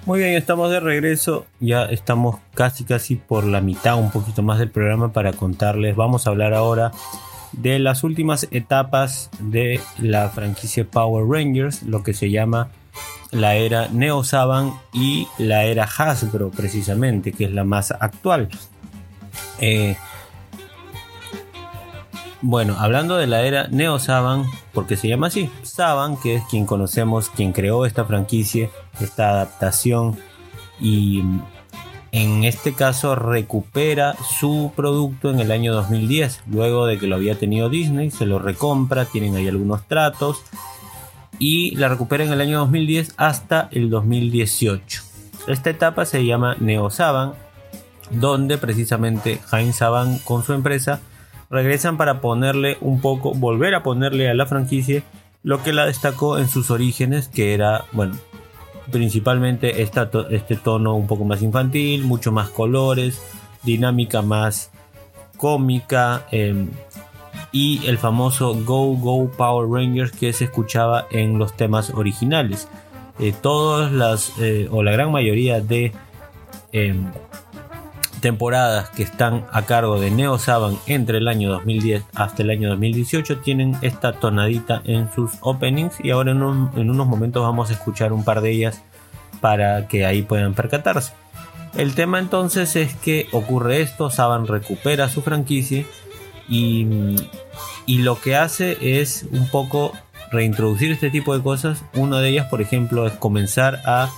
Muy bien, estamos de regreso. Ya estamos casi casi por la mitad, un poquito más del programa para contarles. Vamos a hablar ahora de las últimas etapas de la franquicia Power Rangers, lo que se llama la era Neo Saban y la era Hasbro precisamente, que es la más actual. Eh, bueno, hablando de la era Neo Saban, porque se llama así, Saban, que es quien conocemos, quien creó esta franquicia, esta adaptación y en este caso recupera su producto en el año 2010, luego de que lo había tenido Disney, se lo recompra, tienen ahí algunos tratos y la recupera en el año 2010 hasta el 2018. Esta etapa se llama Neo Saban, donde precisamente Heinz Saban con su empresa regresan para ponerle un poco, volver a ponerle a la franquicia lo que la destacó en sus orígenes, que era, bueno, principalmente esta este tono un poco más infantil, mucho más colores, dinámica más cómica em, y el famoso Go Go Power Rangers que se escuchaba en los temas originales. Eh, todas las eh, o la gran mayoría de em, temporadas que están a cargo de Neo Saban entre el año 2010 hasta el año 2018 tienen esta tonadita en sus openings y ahora en, un- en unos momentos vamos a escuchar un par de ellas para que ahí puedan percatarse. El tema entonces es que ocurre esto, Saban recupera su franquicia y lo que hace es un poco reintroducir este tipo de cosas. Una de ellas, por ejemplo, es comenzar a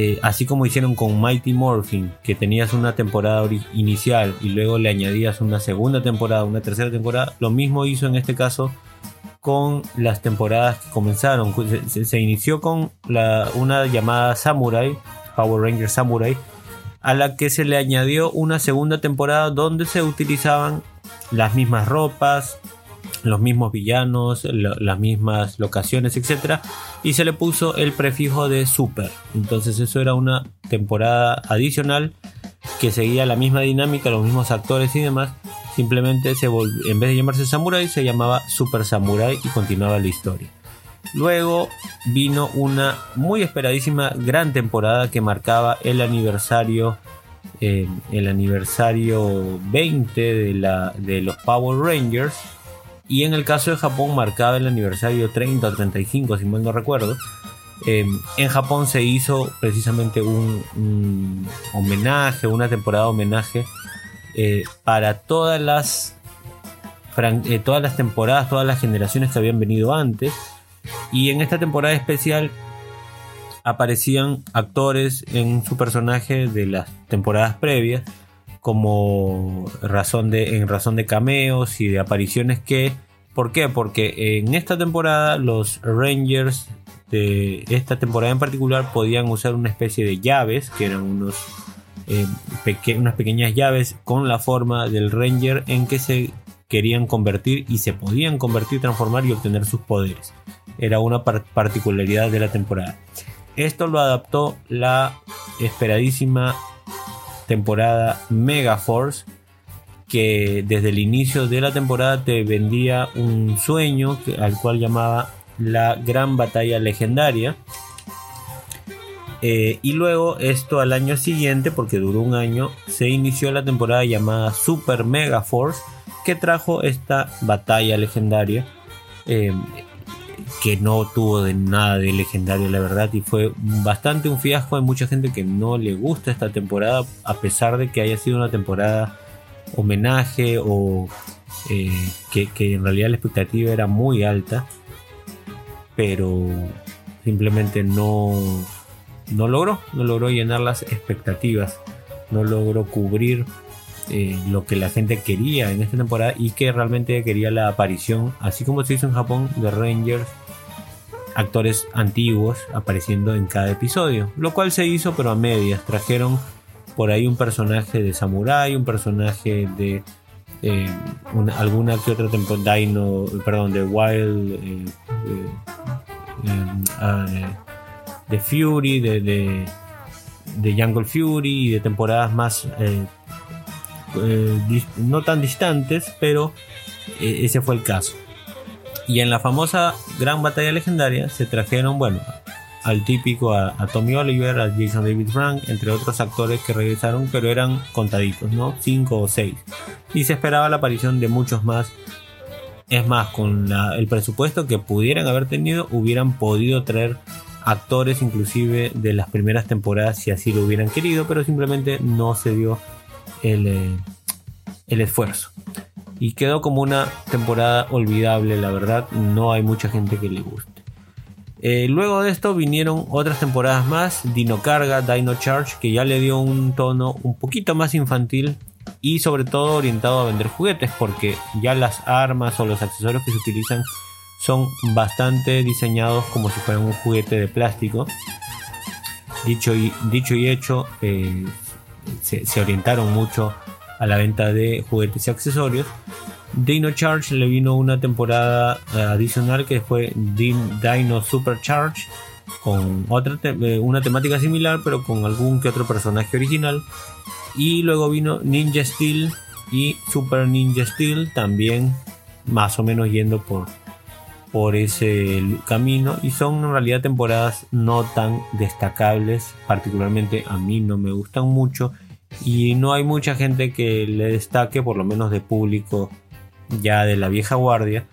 eh, así como hicieron con Mighty Morphin, que tenías una temporada inicial y luego le añadías una segunda temporada, una tercera temporada, lo mismo hizo en este caso con las temporadas que comenzaron. Se, inició con una llamada Samurai, Power Ranger Samurai, a la que se le añadió una segunda temporada donde se utilizaban las mismas ropas, los mismos villanos, las mismas locaciones, etcétera, y se le puso el prefijo de super. Entonces eso era una temporada adicional que seguía la misma dinámica, los mismos actores y demás. Simplemente se en vez de llamarse Samurai se llamaba Super Samurai y continuaba la historia. Luego vino una muy esperadísima gran temporada que marcaba el aniversario eh, el aniversario 20 de, la, de los Power Rangers y en el caso de Japón marcaba el aniversario 30 o 35 si mal no recuerdo Eh, en Japón se hizo precisamente un, homenaje una temporada de homenaje eh, para todas las eh, todas las temporadas todas las generaciones que habían venido antes. Y en esta temporada especial aparecían actores en su personaje de las temporadas previas como razón de en razón de cameos y de apariciones que ¿por qué? Porque en esta temporada los Rangers de esta temporada en particular podían usar una especie de llaves que eran unos eh, unas pequeñas llaves con la forma del Ranger en que se querían convertir y se podían convertir, transformar y obtener sus poderes. Era una par- particularidad de la temporada. Esto lo adaptó la esperadísima temporada Mega Force que desde el inicio de la temporada te vendía un sueño que- al cual llamaba la gran batalla legendaria. Eh, y luego esto al año siguiente porque duró un año se inició la temporada llamada Super Mega Force que trajo esta batalla legendaria. Eh, que no tuvo de nada de legendario la verdad y fue bastante un fiasco. Hay mucha gente que no le gusta esta temporada a pesar de que haya sido una temporada homenaje o eh, que, que en realidad la expectativa era muy alta pero simplemente no no logró no logró llenar las expectativas no logró cubrir eh, lo que la gente quería en esta temporada y que realmente quería la aparición, así como se hizo en Japón, de Rangers, actores antiguos apareciendo en cada episodio, lo cual se hizo pero a medias, trajeron por ahí un personaje de samurai, un personaje de eh, una- alguna que otra temporada, Dino, perdón, de Wild, eh, ah, eh, de Fury, de, de, de Jungle Fury y de temporadas más eh, no tan distantes, pero eh, ese fue el caso. Y en la famosa gran batalla legendaria se trajeron, bueno, al típico, a, Tommy Oliver, a Jason David Frank, entre otros actores que regresaron, pero eran contaditos, ¿no? Cinco o seis. Y se esperaba la aparición de muchos más. Es más, con el presupuesto que pudieran haber tenido, hubieran podido traer actores inclusive de las primeras temporadas si así lo hubieran querido, pero simplemente no se dio el, eh, el esfuerzo. Y quedó como una temporada olvidable, la verdad, no hay mucha gente que le guste. Eh, luego de esto vinieron otras temporadas más, Dino Carga, Dino Charge, que ya le dio un tono un poquito más infantil y sobre todo orientado a vender juguetes, porque ya las armas o los accesorios que se utilizan son bastante diseñados como si fueran un juguete de plástico. Dicho y, dicho y hecho, eh, se, orientaron mucho a la venta de juguetes y accesorios. Dino Charge le vino una temporada eh, adicional que fue Din- Dino Supercharge con otra eh, una temática similar pero con algún que otro personaje original y luego vino Ninja Steel y Super Ninja Steel también más o menos yendo por por ese camino y son en realidad temporadas no tan destacables particularmente a mí no me gustan mucho y no hay mucha gente que le destaque por lo menos de público ya de la vieja guardia.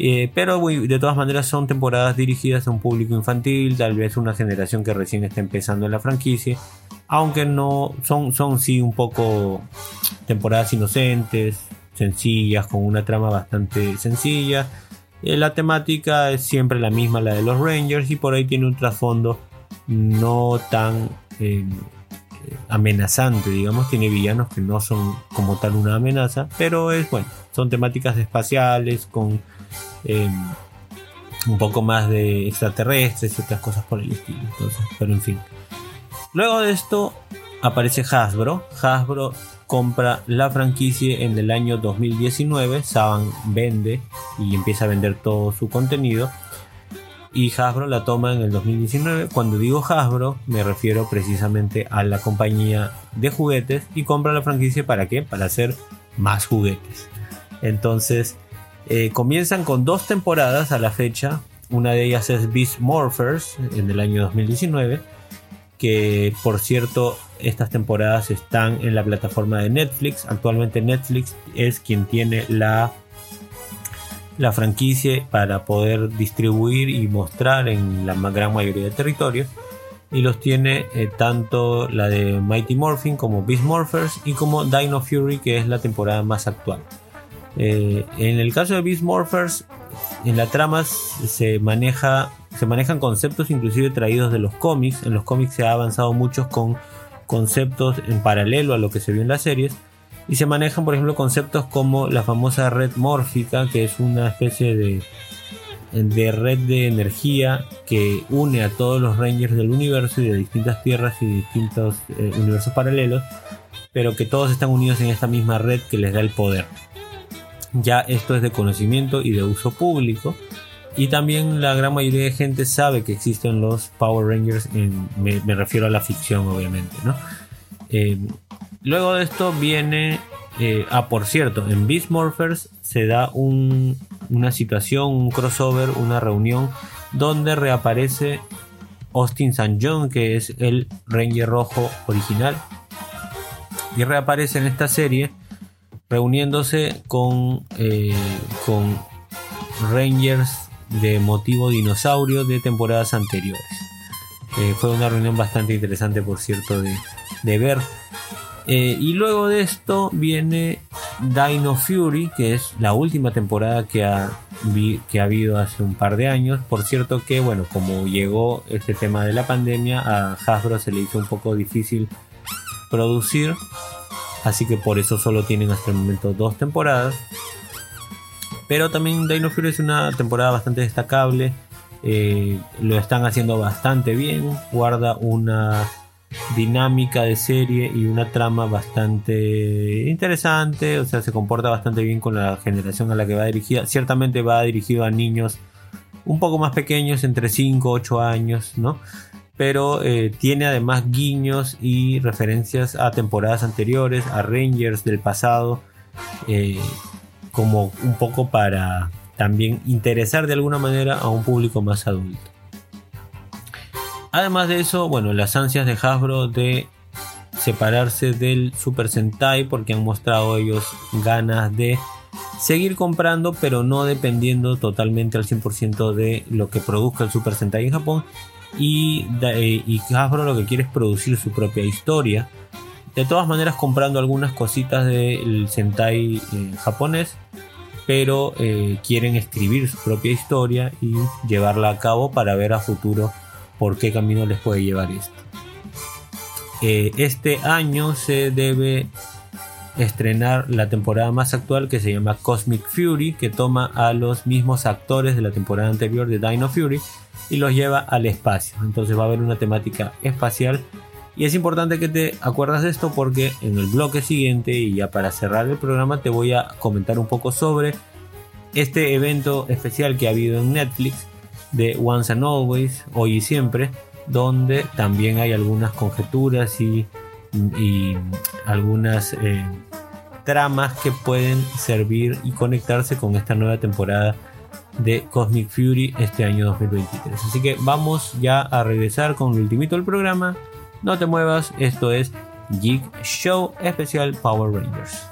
Eh, pero de todas maneras son temporadas dirigidas a un público infantil tal vez una generación que recién está empezando en la franquicia aunque no son, son sí un poco temporadas inocentes sencillas con una trama bastante sencilla la temática es siempre la misma, la de los Rangers, y por ahí tiene un trasfondo no tan eh, eh, amenazante, digamos. Tiene villanos que no son como tal una amenaza, pero es bueno, son temáticas espaciales con eh, un poco más de extraterrestres y otras cosas por el estilo. Entonces, pero en fin. Luego de esto aparece Hasbro. Hasbro compra la franquicia en el año 2019. Saban vende y empieza a vender todo su contenido. Y Hasbro la toma en el 2019. Cuando digo Hasbro, me refiero precisamente a la compañía de juguetes y compra la franquicia para qué? Para hacer más juguetes. Entonces, eh, comienzan con dos temporadas a la fecha. Una de ellas es Beast Morphers en el año 2019 que por cierto estas temporadas están en la plataforma de Netflix. Actualmente Netflix es quien tiene la, la franquicia para poder distribuir y mostrar en la gran mayoría de territorios. Y los tiene eh, tanto la de Mighty Morphin como Beast Morphers y como Dino Fury que es la temporada más actual. Eh, en el caso de Beast Morphers, en la trama se maneja se manejan conceptos inclusive traídos de los cómics. En los cómics se ha avanzado mucho con conceptos en paralelo a lo que se vio en las series. Y se manejan, por ejemplo, conceptos como la famosa red mórfica, que es una especie de, red de energía que une a todos los Rangers del universo y de distintas tierras y distintos eh, universos paralelos, pero que todos están unidos en esta misma red que les da el poder. Ya esto es de conocimiento y de uso público. Y también la gran mayoría de gente sabe que existen los Power Rangers, me, refiero a la ficción obviamente, ¿no? Eh, luego de esto viene, eh, ah por cierto, en Beast Morphers se da un- una situación, un crossover, una reunión donde reaparece Austin St. John, que es el Ranger rojo original, y reaparece en esta serie reuniéndose con, eh, con Rangers de motivo dinosaurio de temporadas anteriores. Eh, fue una reunión bastante interesante, por cierto, de, de ver. Eh, y luego de esto viene Dino Fury, que es la última temporada que ha, que ha habido hace un par de años. Por cierto que, bueno, como llegó este tema de la pandemia, a Hasbro se le hizo un poco difícil producir. Así que por eso solo tienen hasta el momento dos temporadas. Pero también Dino Fury es una temporada bastante destacable. eh, lo están haciendo bastante bien. Guarda una dinámica de serie y una trama bastante interesante. O sea, se comporta bastante bien con la generación a la que va dirigida. Ciertamente va dirigido a niños un poco más pequeños, entre 5 8 años, ¿no? Pero eh, tiene además guiños y referencias a temporadas anteriores, a Rangers del pasado. eh, como un poco para también interesar de alguna manera a un público más adulto. Además de eso, bueno, las ansias de Hasbro de separarse del Super Sentai porque han mostrado ellos ganas de seguir comprando pero no dependiendo totalmente al 100% de lo que produzca el Super Sentai en Japón y, eh, y Hasbro lo que quiere es producir su propia historia de todas maneras comprando algunas cositas del Sentai eh, japonés pero eh, quieren escribir su propia historia y llevarla a cabo para ver a futuro por qué camino les puede llevar esto. Este año se debe estrenar la temporada más actual que se llama Cosmic Fury, que toma a los mismos actores de la temporada anterior de Dino Fury y los lleva al espacio. Entonces va a haber una temática espacial y es importante que te acuerdas de esto porque en el bloque siguiente y ya para cerrar el programa te voy a comentar un poco sobre este evento especial que ha habido en Netflix de Once and Always, hoy y siempre, donde también hay algunas conjeturas y, y algunas eh, tramas que pueden servir y conectarse con esta nueva temporada de Cosmic Fury este año 2023. Así que vamos ya a regresar con el ultimito del programa. No te muevas, esto es Geek Show especial Power Rangers.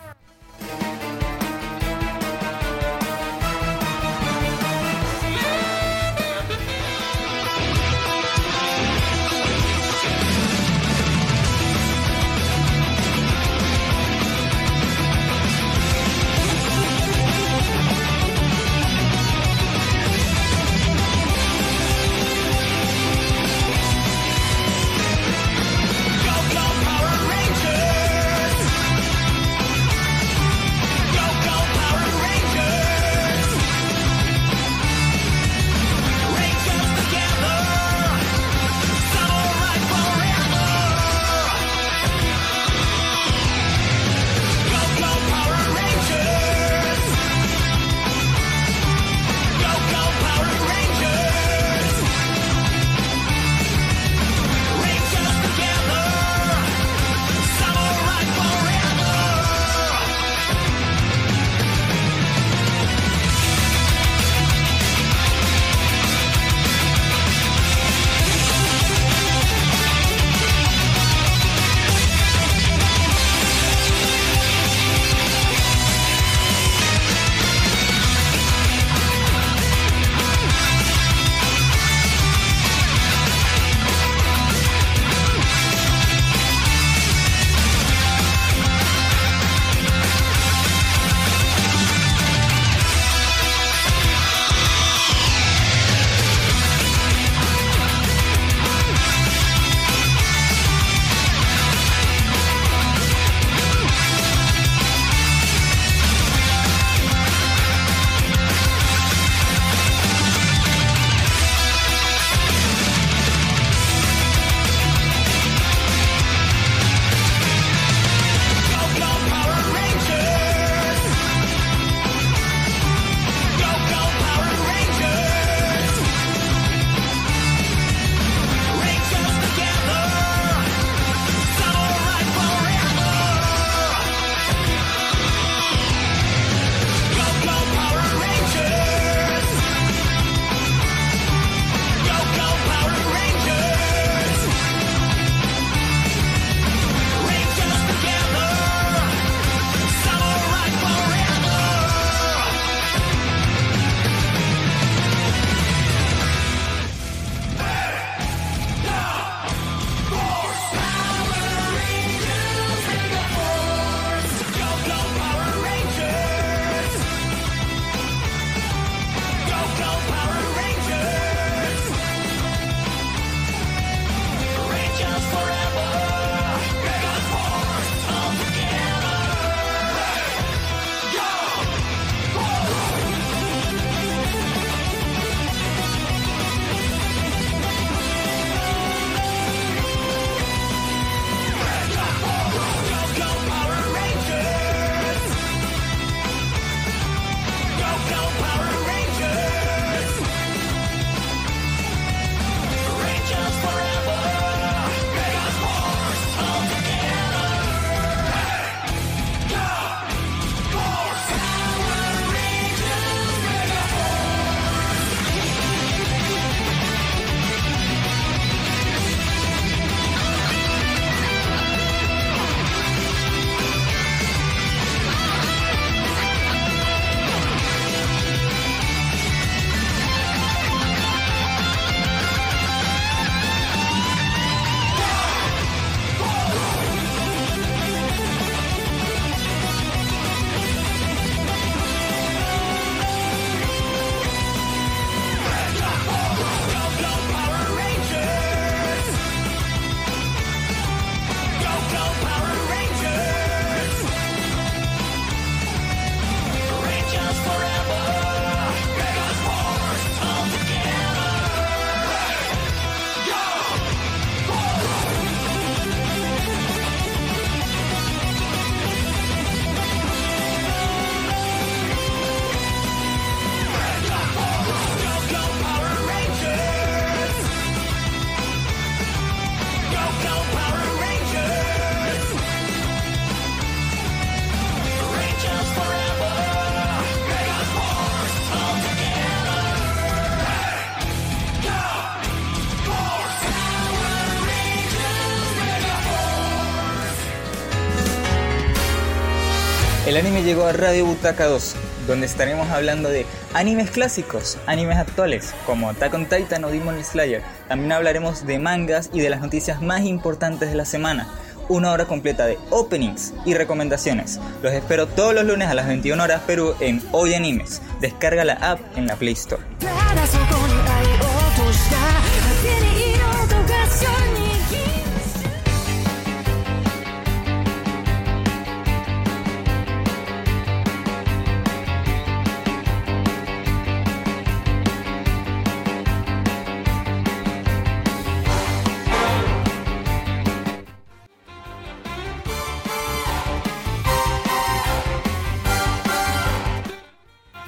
Anime llegó a Radio Butaca 2, donde estaremos hablando de animes clásicos, animes actuales, como Attack on Titan o Demon Slayer. También hablaremos de mangas y de las noticias más importantes de la semana. Una hora completa de openings y recomendaciones. Los espero todos los lunes a las 21 horas Perú en Hoy Animes. Descarga la app en la Play Store.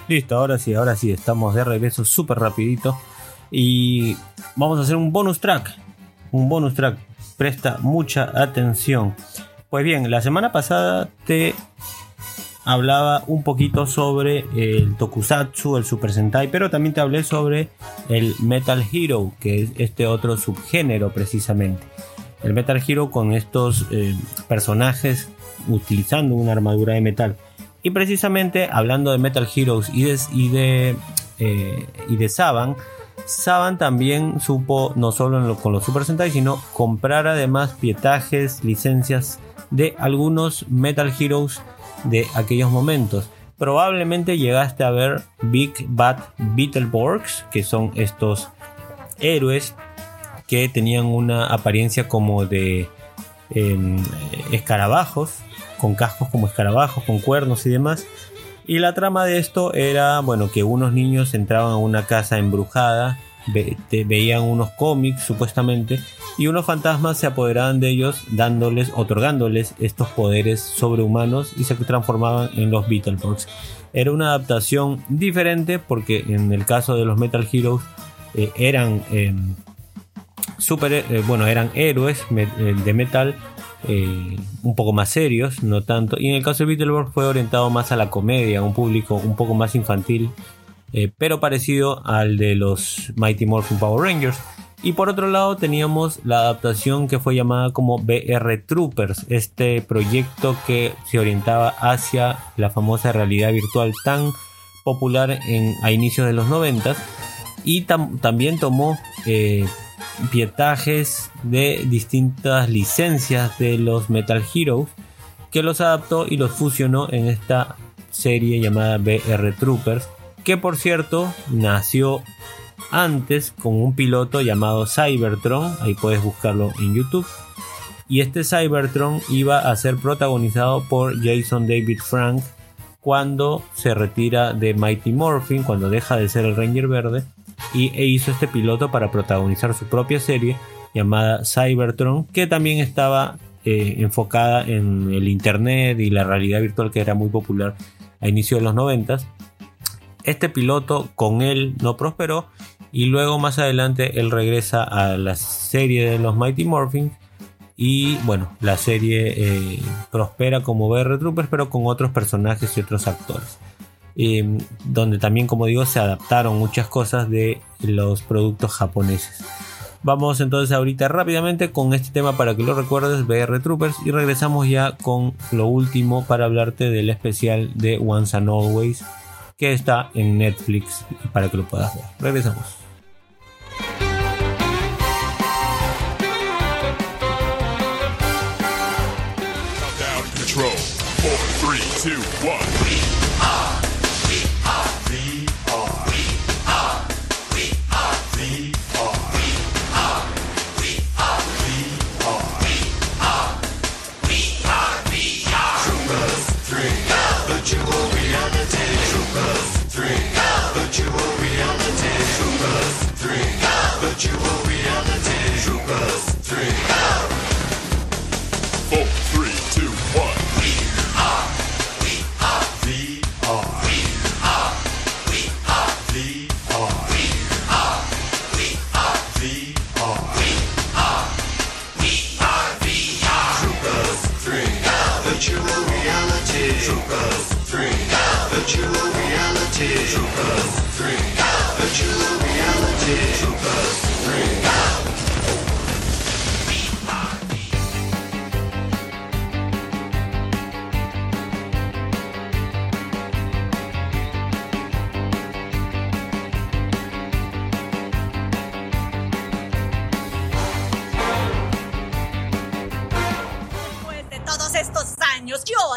Listo, ahora sí, ahora sí, estamos de regreso súper rapidito. Y vamos a hacer un bonus track. Un bonus track. Presta mucha atención. Pues bien, la semana pasada te hablaba un poquito sobre el tokusatsu, el Super Sentai, pero también te hablé sobre el Metal Hero, que es este otro subgénero precisamente. El Metal Hero con estos eh, personajes utilizando una armadura de metal. Y precisamente hablando de Metal Heroes y de, y de, eh, Saban, Saban también supo, no solo con los Super Sentai, sino comprar además pietajes, licencias de algunos Metal Heroes de aquellos momentos. Probablemente llegaste a ver Big Bad Beetleborgs, que son estos héroes que tenían una apariencia como de em, escarabajos, con cascos como escarabajos, con cuernos y demás. Y la trama de esto era, bueno, que unos niños entraban a una casa embrujada, ve- veían unos cómics supuestamente, y unos fantasmas se apoderaban de ellos, dándoles, otorgándoles estos poderes sobrehumanos y se transformaban en los Beetleborgs. Era una adaptación diferente porque en el caso de los Metal Heroes eh, eran em, super, eh, bueno, eran héroes eh, de metal eh, un poco más serios, no tanto. Y en el caso de Beetleborg fue orientado más a la comedia, un público un poco más infantil, eh, pero parecido al de los Mighty Morphin Power Rangers. Y por otro lado teníamos la adaptación que fue llamada como BR Troopers, este proyecto que se orientaba hacia la famosa realidad virtual tan popular en, a inicios de los 90 y tam- también tomó eh, pietajes de distintas licencias de los Metal Heroes que los adaptó y los fusionó en esta serie llamada BR Troopers que por cierto nació antes con un piloto llamado Cybertron. Ahí puedes buscarlo en YouTube. Y este Cybertron iba a ser protagonizado por Jason David Frank cuando se retira de Mighty Morphin, cuando deja de ser el Ranger Verde, y e hizo este piloto para protagonizar su propia serie llamada Cybertron, que también estaba eh, enfocada en el Internet y la realidad virtual que era muy popular a inicios de los 90. Este piloto con él no prosperó y luego más adelante él regresa a la serie de los Mighty Morphin y bueno, la serie eh, prospera como BR Troopers, pero con otros personajes y otros actores. Eh, donde también, como digo, se adaptaron muchas cosas de los productos japoneses. Vamos entonces ahorita rápidamente con este tema para que lo recuerdes, BR Troopers, y regresamos ya con lo último para hablarte del especial de Once and Always que está en Netflix para que lo puedas ver. Regresamos.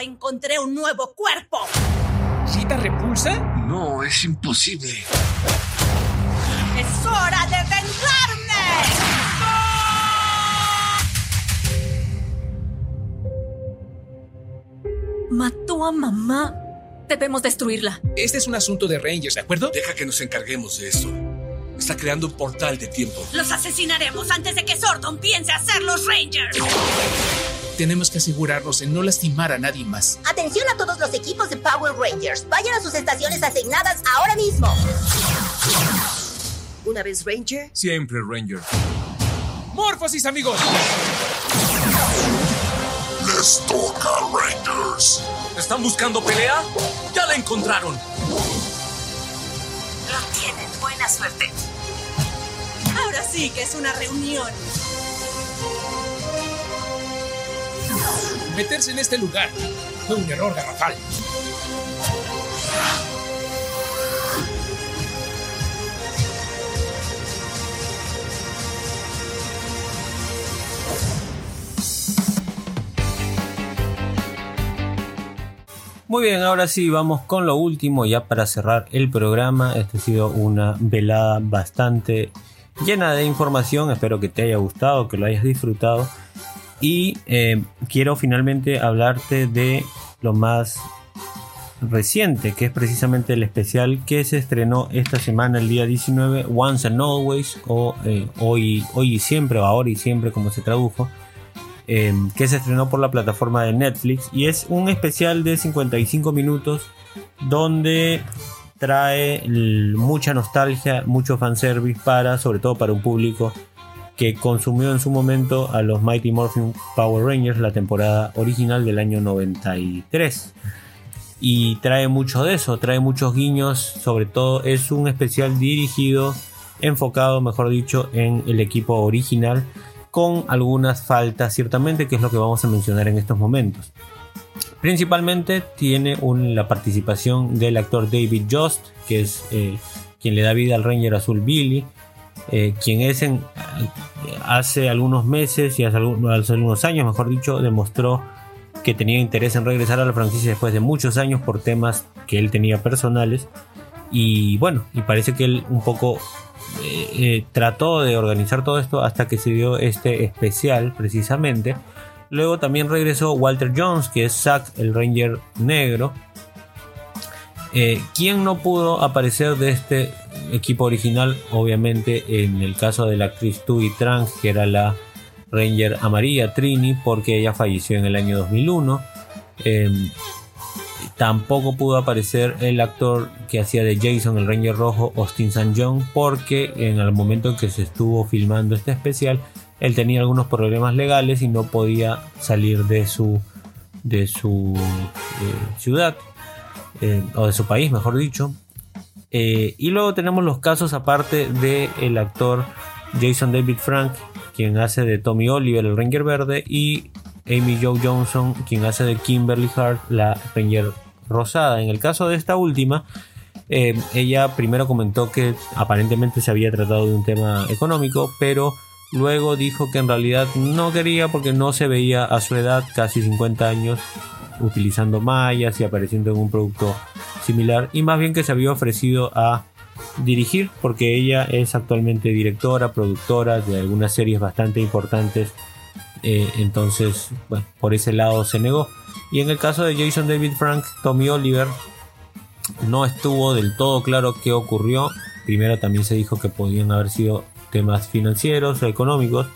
Encontré un nuevo cuerpo. ¿Rita repulsa? No, es imposible. ¡Es hora de vengarme! Mató a mamá. Debemos destruirla. Este es un asunto de Rangers, ¿de acuerdo? Deja que nos encarguemos de esto. Está creando un portal de tiempo. Los asesinaremos antes de que Sordon piense hacer los Rangers. Tenemos que asegurarnos de no lastimar a nadie más. Atención a todos los equipos de Power Rangers. Vayan a sus estaciones asignadas ahora mismo. Una vez Ranger, Siempre Ranger. ¡Morfosis, amigos! Les toca, Rangers. ¿Están buscando pelea? Ya la encontraron. No tienen buena suerte. Ahora sí que es una reunión. Meterse en este lugar fue un error garrafal. Muy bien, ahora sí, vamos con lo último ya para cerrar el programa. Esta ha sido una velada bastante llena de información. Espero que te haya gustado, que lo hayas disfrutado. Y eh, quiero finalmente hablarte de lo más reciente, que es precisamente el especial que se estrenó esta semana, el día 19, Once and Always, o eh, hoy, hoy y siempre, o ahora y siempre, como se tradujo, eh, que se estrenó por la plataforma de Netflix. Y es un especial de 55 minutos donde trae mucha nostalgia, mucho fanservice para, sobre todo para un público que consumió en su momento a los Mighty Morphin Power Rangers, la temporada original del año 93. Y trae mucho de eso, trae muchos guiños, sobre todo es un especial dirigido, enfocado, mejor dicho, en el equipo original, con algunas faltas ciertamente, que es lo que vamos a mencionar en estos momentos. Principalmente tiene la participación del actor David Jost, que es eh, quien le da vida al Ranger Azul Billy, eh, quien es en, hace algunos meses y hace, algunos años, mejor dicho, demostró que tenía interés en regresar a la franquicia después de muchos años por temas que él tenía personales. Y bueno, y parece que él un poco eh, eh, trató de organizar todo esto hasta que se dio este especial precisamente. Luego también regresó Walter Jones, que es Zack, el Ranger negro. Eh, ¿Quién no pudo aparecer de este equipo original? Obviamente en el caso de la actriz Tui Trang, que era la Ranger amarilla Trini, porque ella falleció en el año 2001. Eh, tampoco pudo aparecer el actor que hacía de Jason, el Ranger rojo, Austin St. John, porque en el momento en que se estuvo filmando este especial, él tenía algunos problemas legales y no podía salir de su, de su eh, ciudad, eh, o de su país, mejor dicho. Eh, y luego tenemos los casos aparte del actor Jason David Frank, quien hace de Tommy Oliver, el Ranger verde, y Amy Joe Johnson, quien hace de Kimberly Hart, la Ranger rosada. En el caso de esta última, eh, ella primero comentó que aparentemente se había tratado de un tema económico, pero luego dijo que en realidad no quería porque no se veía a su edad, casi 50 años, utilizando mallas y apareciendo en un producto similar, y más bien que se había ofrecido a dirigir, porque ella es actualmente directora, productora de algunas series bastante importantes. eh, entonces, bueno, por ese lado se negó. Y en el caso de Jason David Frank, Tommy Oliver, no estuvo del todo claro qué ocurrió. Primero también se dijo que podían haber sido temas financieros o económicos.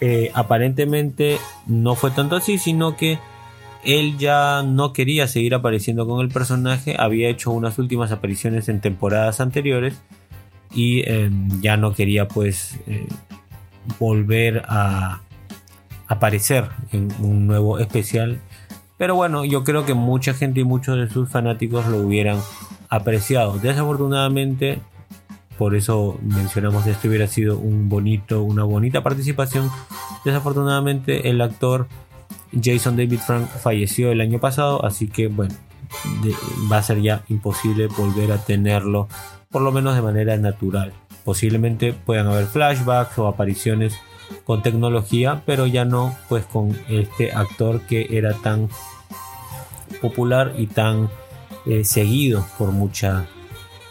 Eh, aparentemente no fue tanto así, sino que él ya no quería seguir apareciendo con el personaje, había hecho unas últimas apariciones en temporadas anteriores y eh, ya no quería pues eh, volver a aparecer en un nuevo especial. Pero bueno, yo creo que mucha gente y muchos de sus fanáticos lo hubieran apreciado. Desafortunadamente, por eso mencionamos esto hubiera sido un bonito, una bonita participación. Desafortunadamente, el actor Jason David Frank falleció el año pasado, así que bueno, va a ser ya imposible volver a tenerlo, por lo menos de manera natural. Posiblemente puedan haber flashbacks o apariciones con tecnología, pero ya no pues con este actor que era tan popular y tan eh, seguido por, mucha,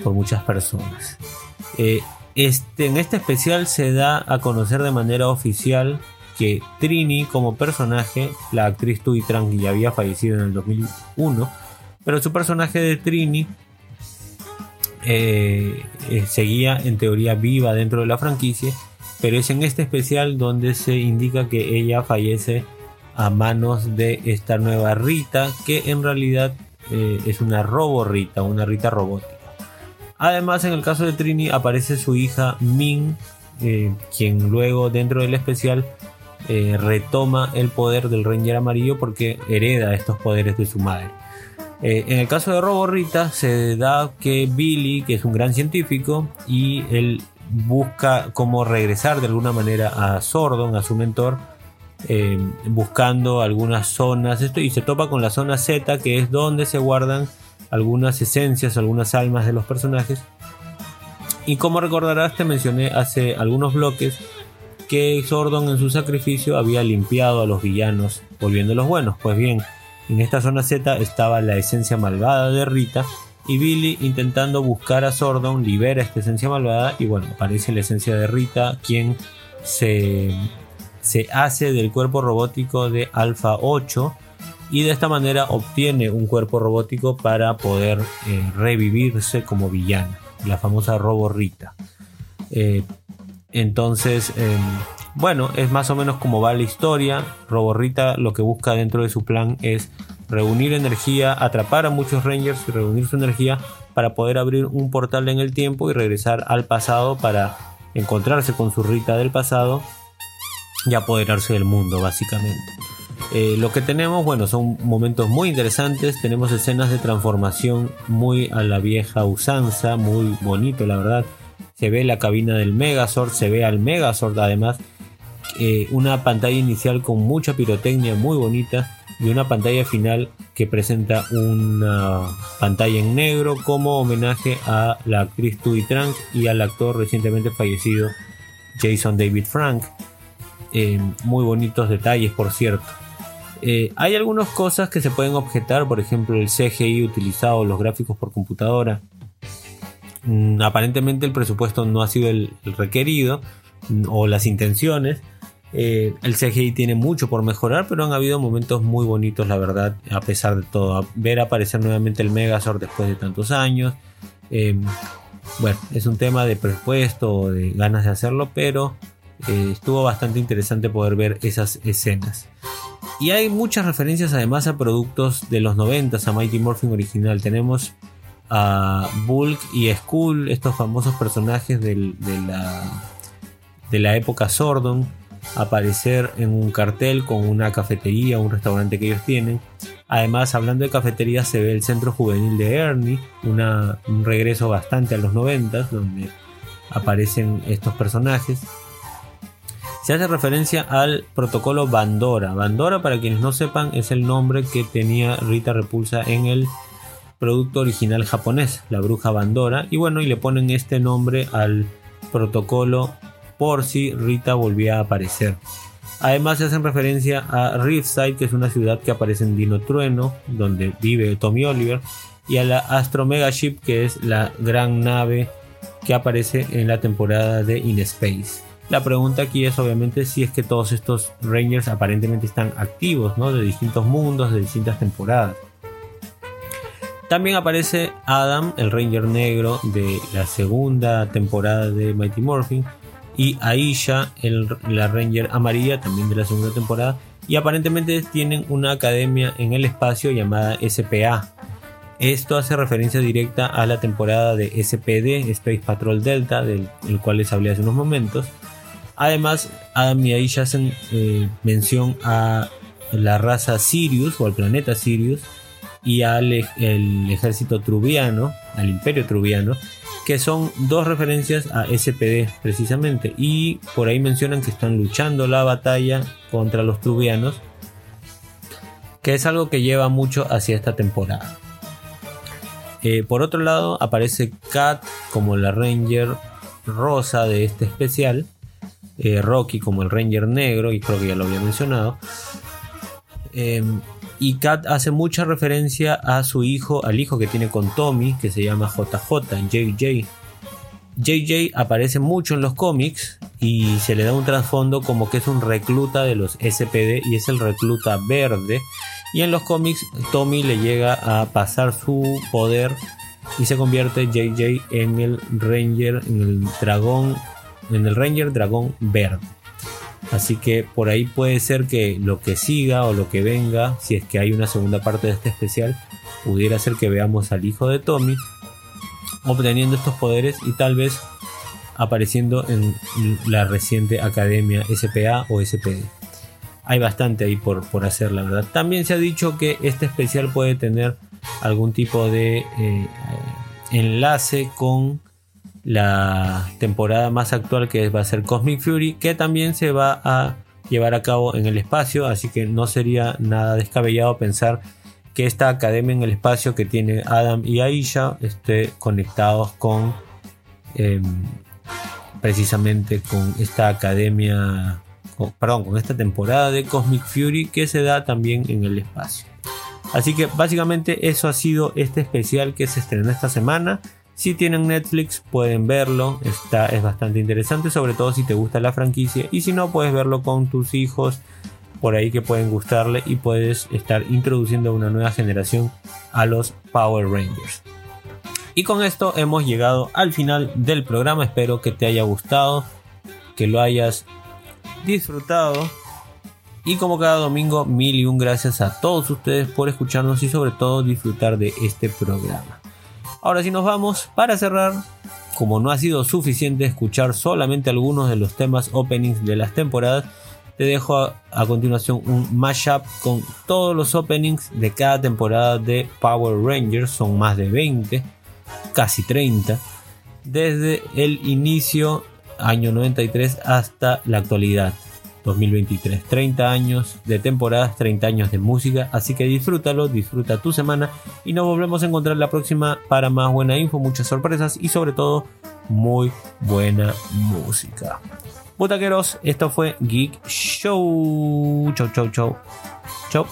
por muchas personas. Eh, este, en este especial se da a conocer de manera oficial que Trini como personaje, la actriz Tui Trang ya había fallecido en el 2001, pero su personaje de Trini eh, eh, seguía en teoría viva dentro de la franquicia, pero es en este especial donde se indica que ella fallece a manos de esta nueva Rita, que en realidad es una robo Rita, una Rita robótica. Además, en el caso de Trini aparece su hija Min, eh, quien luego dentro del especial eh, retoma el poder del Ranger amarillo porque hereda estos poderes de su madre. Eh, en el caso de Robo Rita se da que Billy, que es un gran científico, y él busca cómo regresar de alguna manera a Sordon, a su mentor, buscando algunas zonas, esto, y se topa con la zona Z, que es donde se guardan algunas esencias, algunas almas de los personajes. Y como recordarás, te mencioné hace algunos bloques que Sordon en su sacrificio había limpiado a los villanos, volviéndolos buenos. Pues bien, en esta zona Z estaba la esencia malvada de Rita y Billy intentando buscar a Sordon libera esta esencia malvada y bueno, aparece la esencia de Rita quien se, se hace del cuerpo robótico de Alpha 8 y de esta manera obtiene un cuerpo robótico para poder eh, revivirse como villana, la famosa Robo Rita. Eh, entonces, eh, bueno, es más o menos como va la historia. Roborrita lo que busca dentro de su plan es reunir energía, atrapar a muchos Rangers y reunir su energía para poder abrir un portal en el tiempo y regresar al pasado para encontrarse con su Rita del pasado y apoderarse del mundo, básicamente. Eh, lo que tenemos, bueno, son momentos muy interesantes. Tenemos escenas de transformación muy a la vieja usanza, muy bonito, la verdad. Se ve la cabina del Megazord, se ve al Megazord además. eh, una pantalla inicial con mucha pirotecnia muy bonita y una pantalla final que presenta una pantalla en negro como homenaje a la actriz Tui Trank y al actor recientemente fallecido Jason David Frank. Eh, muy bonitos detalles, por cierto. Eh, hay algunas cosas que se pueden objetar, por ejemplo el CGI utilizado, los gráficos por computadora. Mm, aparentemente el presupuesto no ha sido el, requerido mm, o las intenciones. Eh, el CGI tiene mucho por mejorar, pero han habido momentos muy bonitos, la verdad, a pesar de todo. Ver aparecer nuevamente el Megazord después de tantos años. Eh, bueno, es un tema de presupuesto o de ganas de hacerlo, pero eh, estuvo bastante interesante poder ver esas escenas. Y hay muchas referencias además a productos de los 90, a Mighty Morphin original. Tenemos a Bulk y Skull, estos famosos personajes de, la, de la época Sordon, aparecer en un cartel con una cafetería, un restaurante que ellos tienen. Además, hablando de cafetería, se ve el centro juvenil de Ernie, una- un regreso bastante a los 90, donde aparecen estos personajes. Se hace referencia al protocolo Bandora. Bandora, para quienes no sepan, es el nombre que tenía Rita Repulsa en el producto original japonés, la bruja Bandora. Y bueno, y le ponen este nombre al protocolo por si Rita volvía a aparecer. Además se hacen referencia a Riverside, que es una ciudad que aparece en Dino Trueno, donde vive Tommy Oliver, y a la Astro Mega Ship, que es la gran nave que aparece en la temporada de In Space. La pregunta aquí es obviamente si es que todos estos Rangers aparentemente están activos, ¿no? De distintos mundos, de distintas temporadas. También aparece Adam, el Ranger negro de la segunda temporada de Mighty Morphin, y Aisha, el- la Ranger amarilla también de la segunda temporada. Y aparentemente tienen una academia en el espacio llamada SPA. Esto hace referencia directa a la temporada de SPD, Space Patrol Delta, del el cual les hablé hace unos momentos. Además, Adam y Aisha hacen eh, mención a la raza Sirius o al planeta Sirius y al ejército trubiano, al imperio trubiano, que son dos referencias a SPD precisamente. Y por ahí mencionan que están luchando la batalla contra los trubianos, que es algo que lleva mucho hacia esta temporada. Eh, por otro lado, aparece Kat como la Ranger rosa de este especial. Eh, Rocky como el Ranger negro, y creo que ya lo había mencionado. Em, y Kat hace mucha referencia a su hijo, al hijo que tiene con Tommy, que se llama JJ, JJ. JJ aparece mucho en los cómics y se le da un trasfondo como que es un recluta de los SPD y es el recluta verde. Y en los cómics Tommy le llega a pasar su poder y se convierte JJ en el Ranger, en el dragón, en el Ranger dragón verde. Así que por ahí puede ser que lo que siga o lo que venga, si es que hay una segunda parte de este especial, pudiera ser que veamos al hijo de Tommy obteniendo estos poderes y tal vez apareciendo en la reciente academia SPA o SPD. Hay bastante ahí por, por hacer, la verdad. También se ha dicho que este especial puede tener algún tipo de eh, enlace con la temporada más actual que va a ser Cosmic Fury, que también se va a llevar a cabo en el espacio, así que no sería nada descabellado pensar que esta academia en el espacio que tiene Adam y Aisha esté conectados con eh, precisamente con esta academia, perdón, con esta temporada de Cosmic Fury que se da también en el espacio. Así que básicamente eso ha sido este especial que se estrenó esta semana. Si tienen Netflix pueden verlo, está, es bastante interesante, sobre todo si te gusta la franquicia y si no puedes verlo con tus hijos por ahí que pueden gustarle y puedes estar introduciendo una nueva generación a los Power Rangers. Y con esto hemos llegado al final del programa, espero que te haya gustado, que lo hayas disfrutado. Y como cada domingo, mil y un gracias a todos ustedes por escucharnos y sobre todo disfrutar de este programa. Ahora sí nos vamos para cerrar. Como no ha sido suficiente escuchar solamente algunos de los temas openings de las temporadas, te dejo a, a, continuación un mashup con todos los openings de cada temporada de Power Rangers. Son más de 20, casi 30, desde el inicio, año 93, hasta la actualidad, 2023. 30 años de temporadas, 30 años de música. Así que disfrútalo, disfruta tu semana y nos volvemos a encontrar la próxima para más buena info, muchas sorpresas y sobre todo muy buena música. Butaqueros, esto fue Geek Show. Chau, chau, chau. Chau.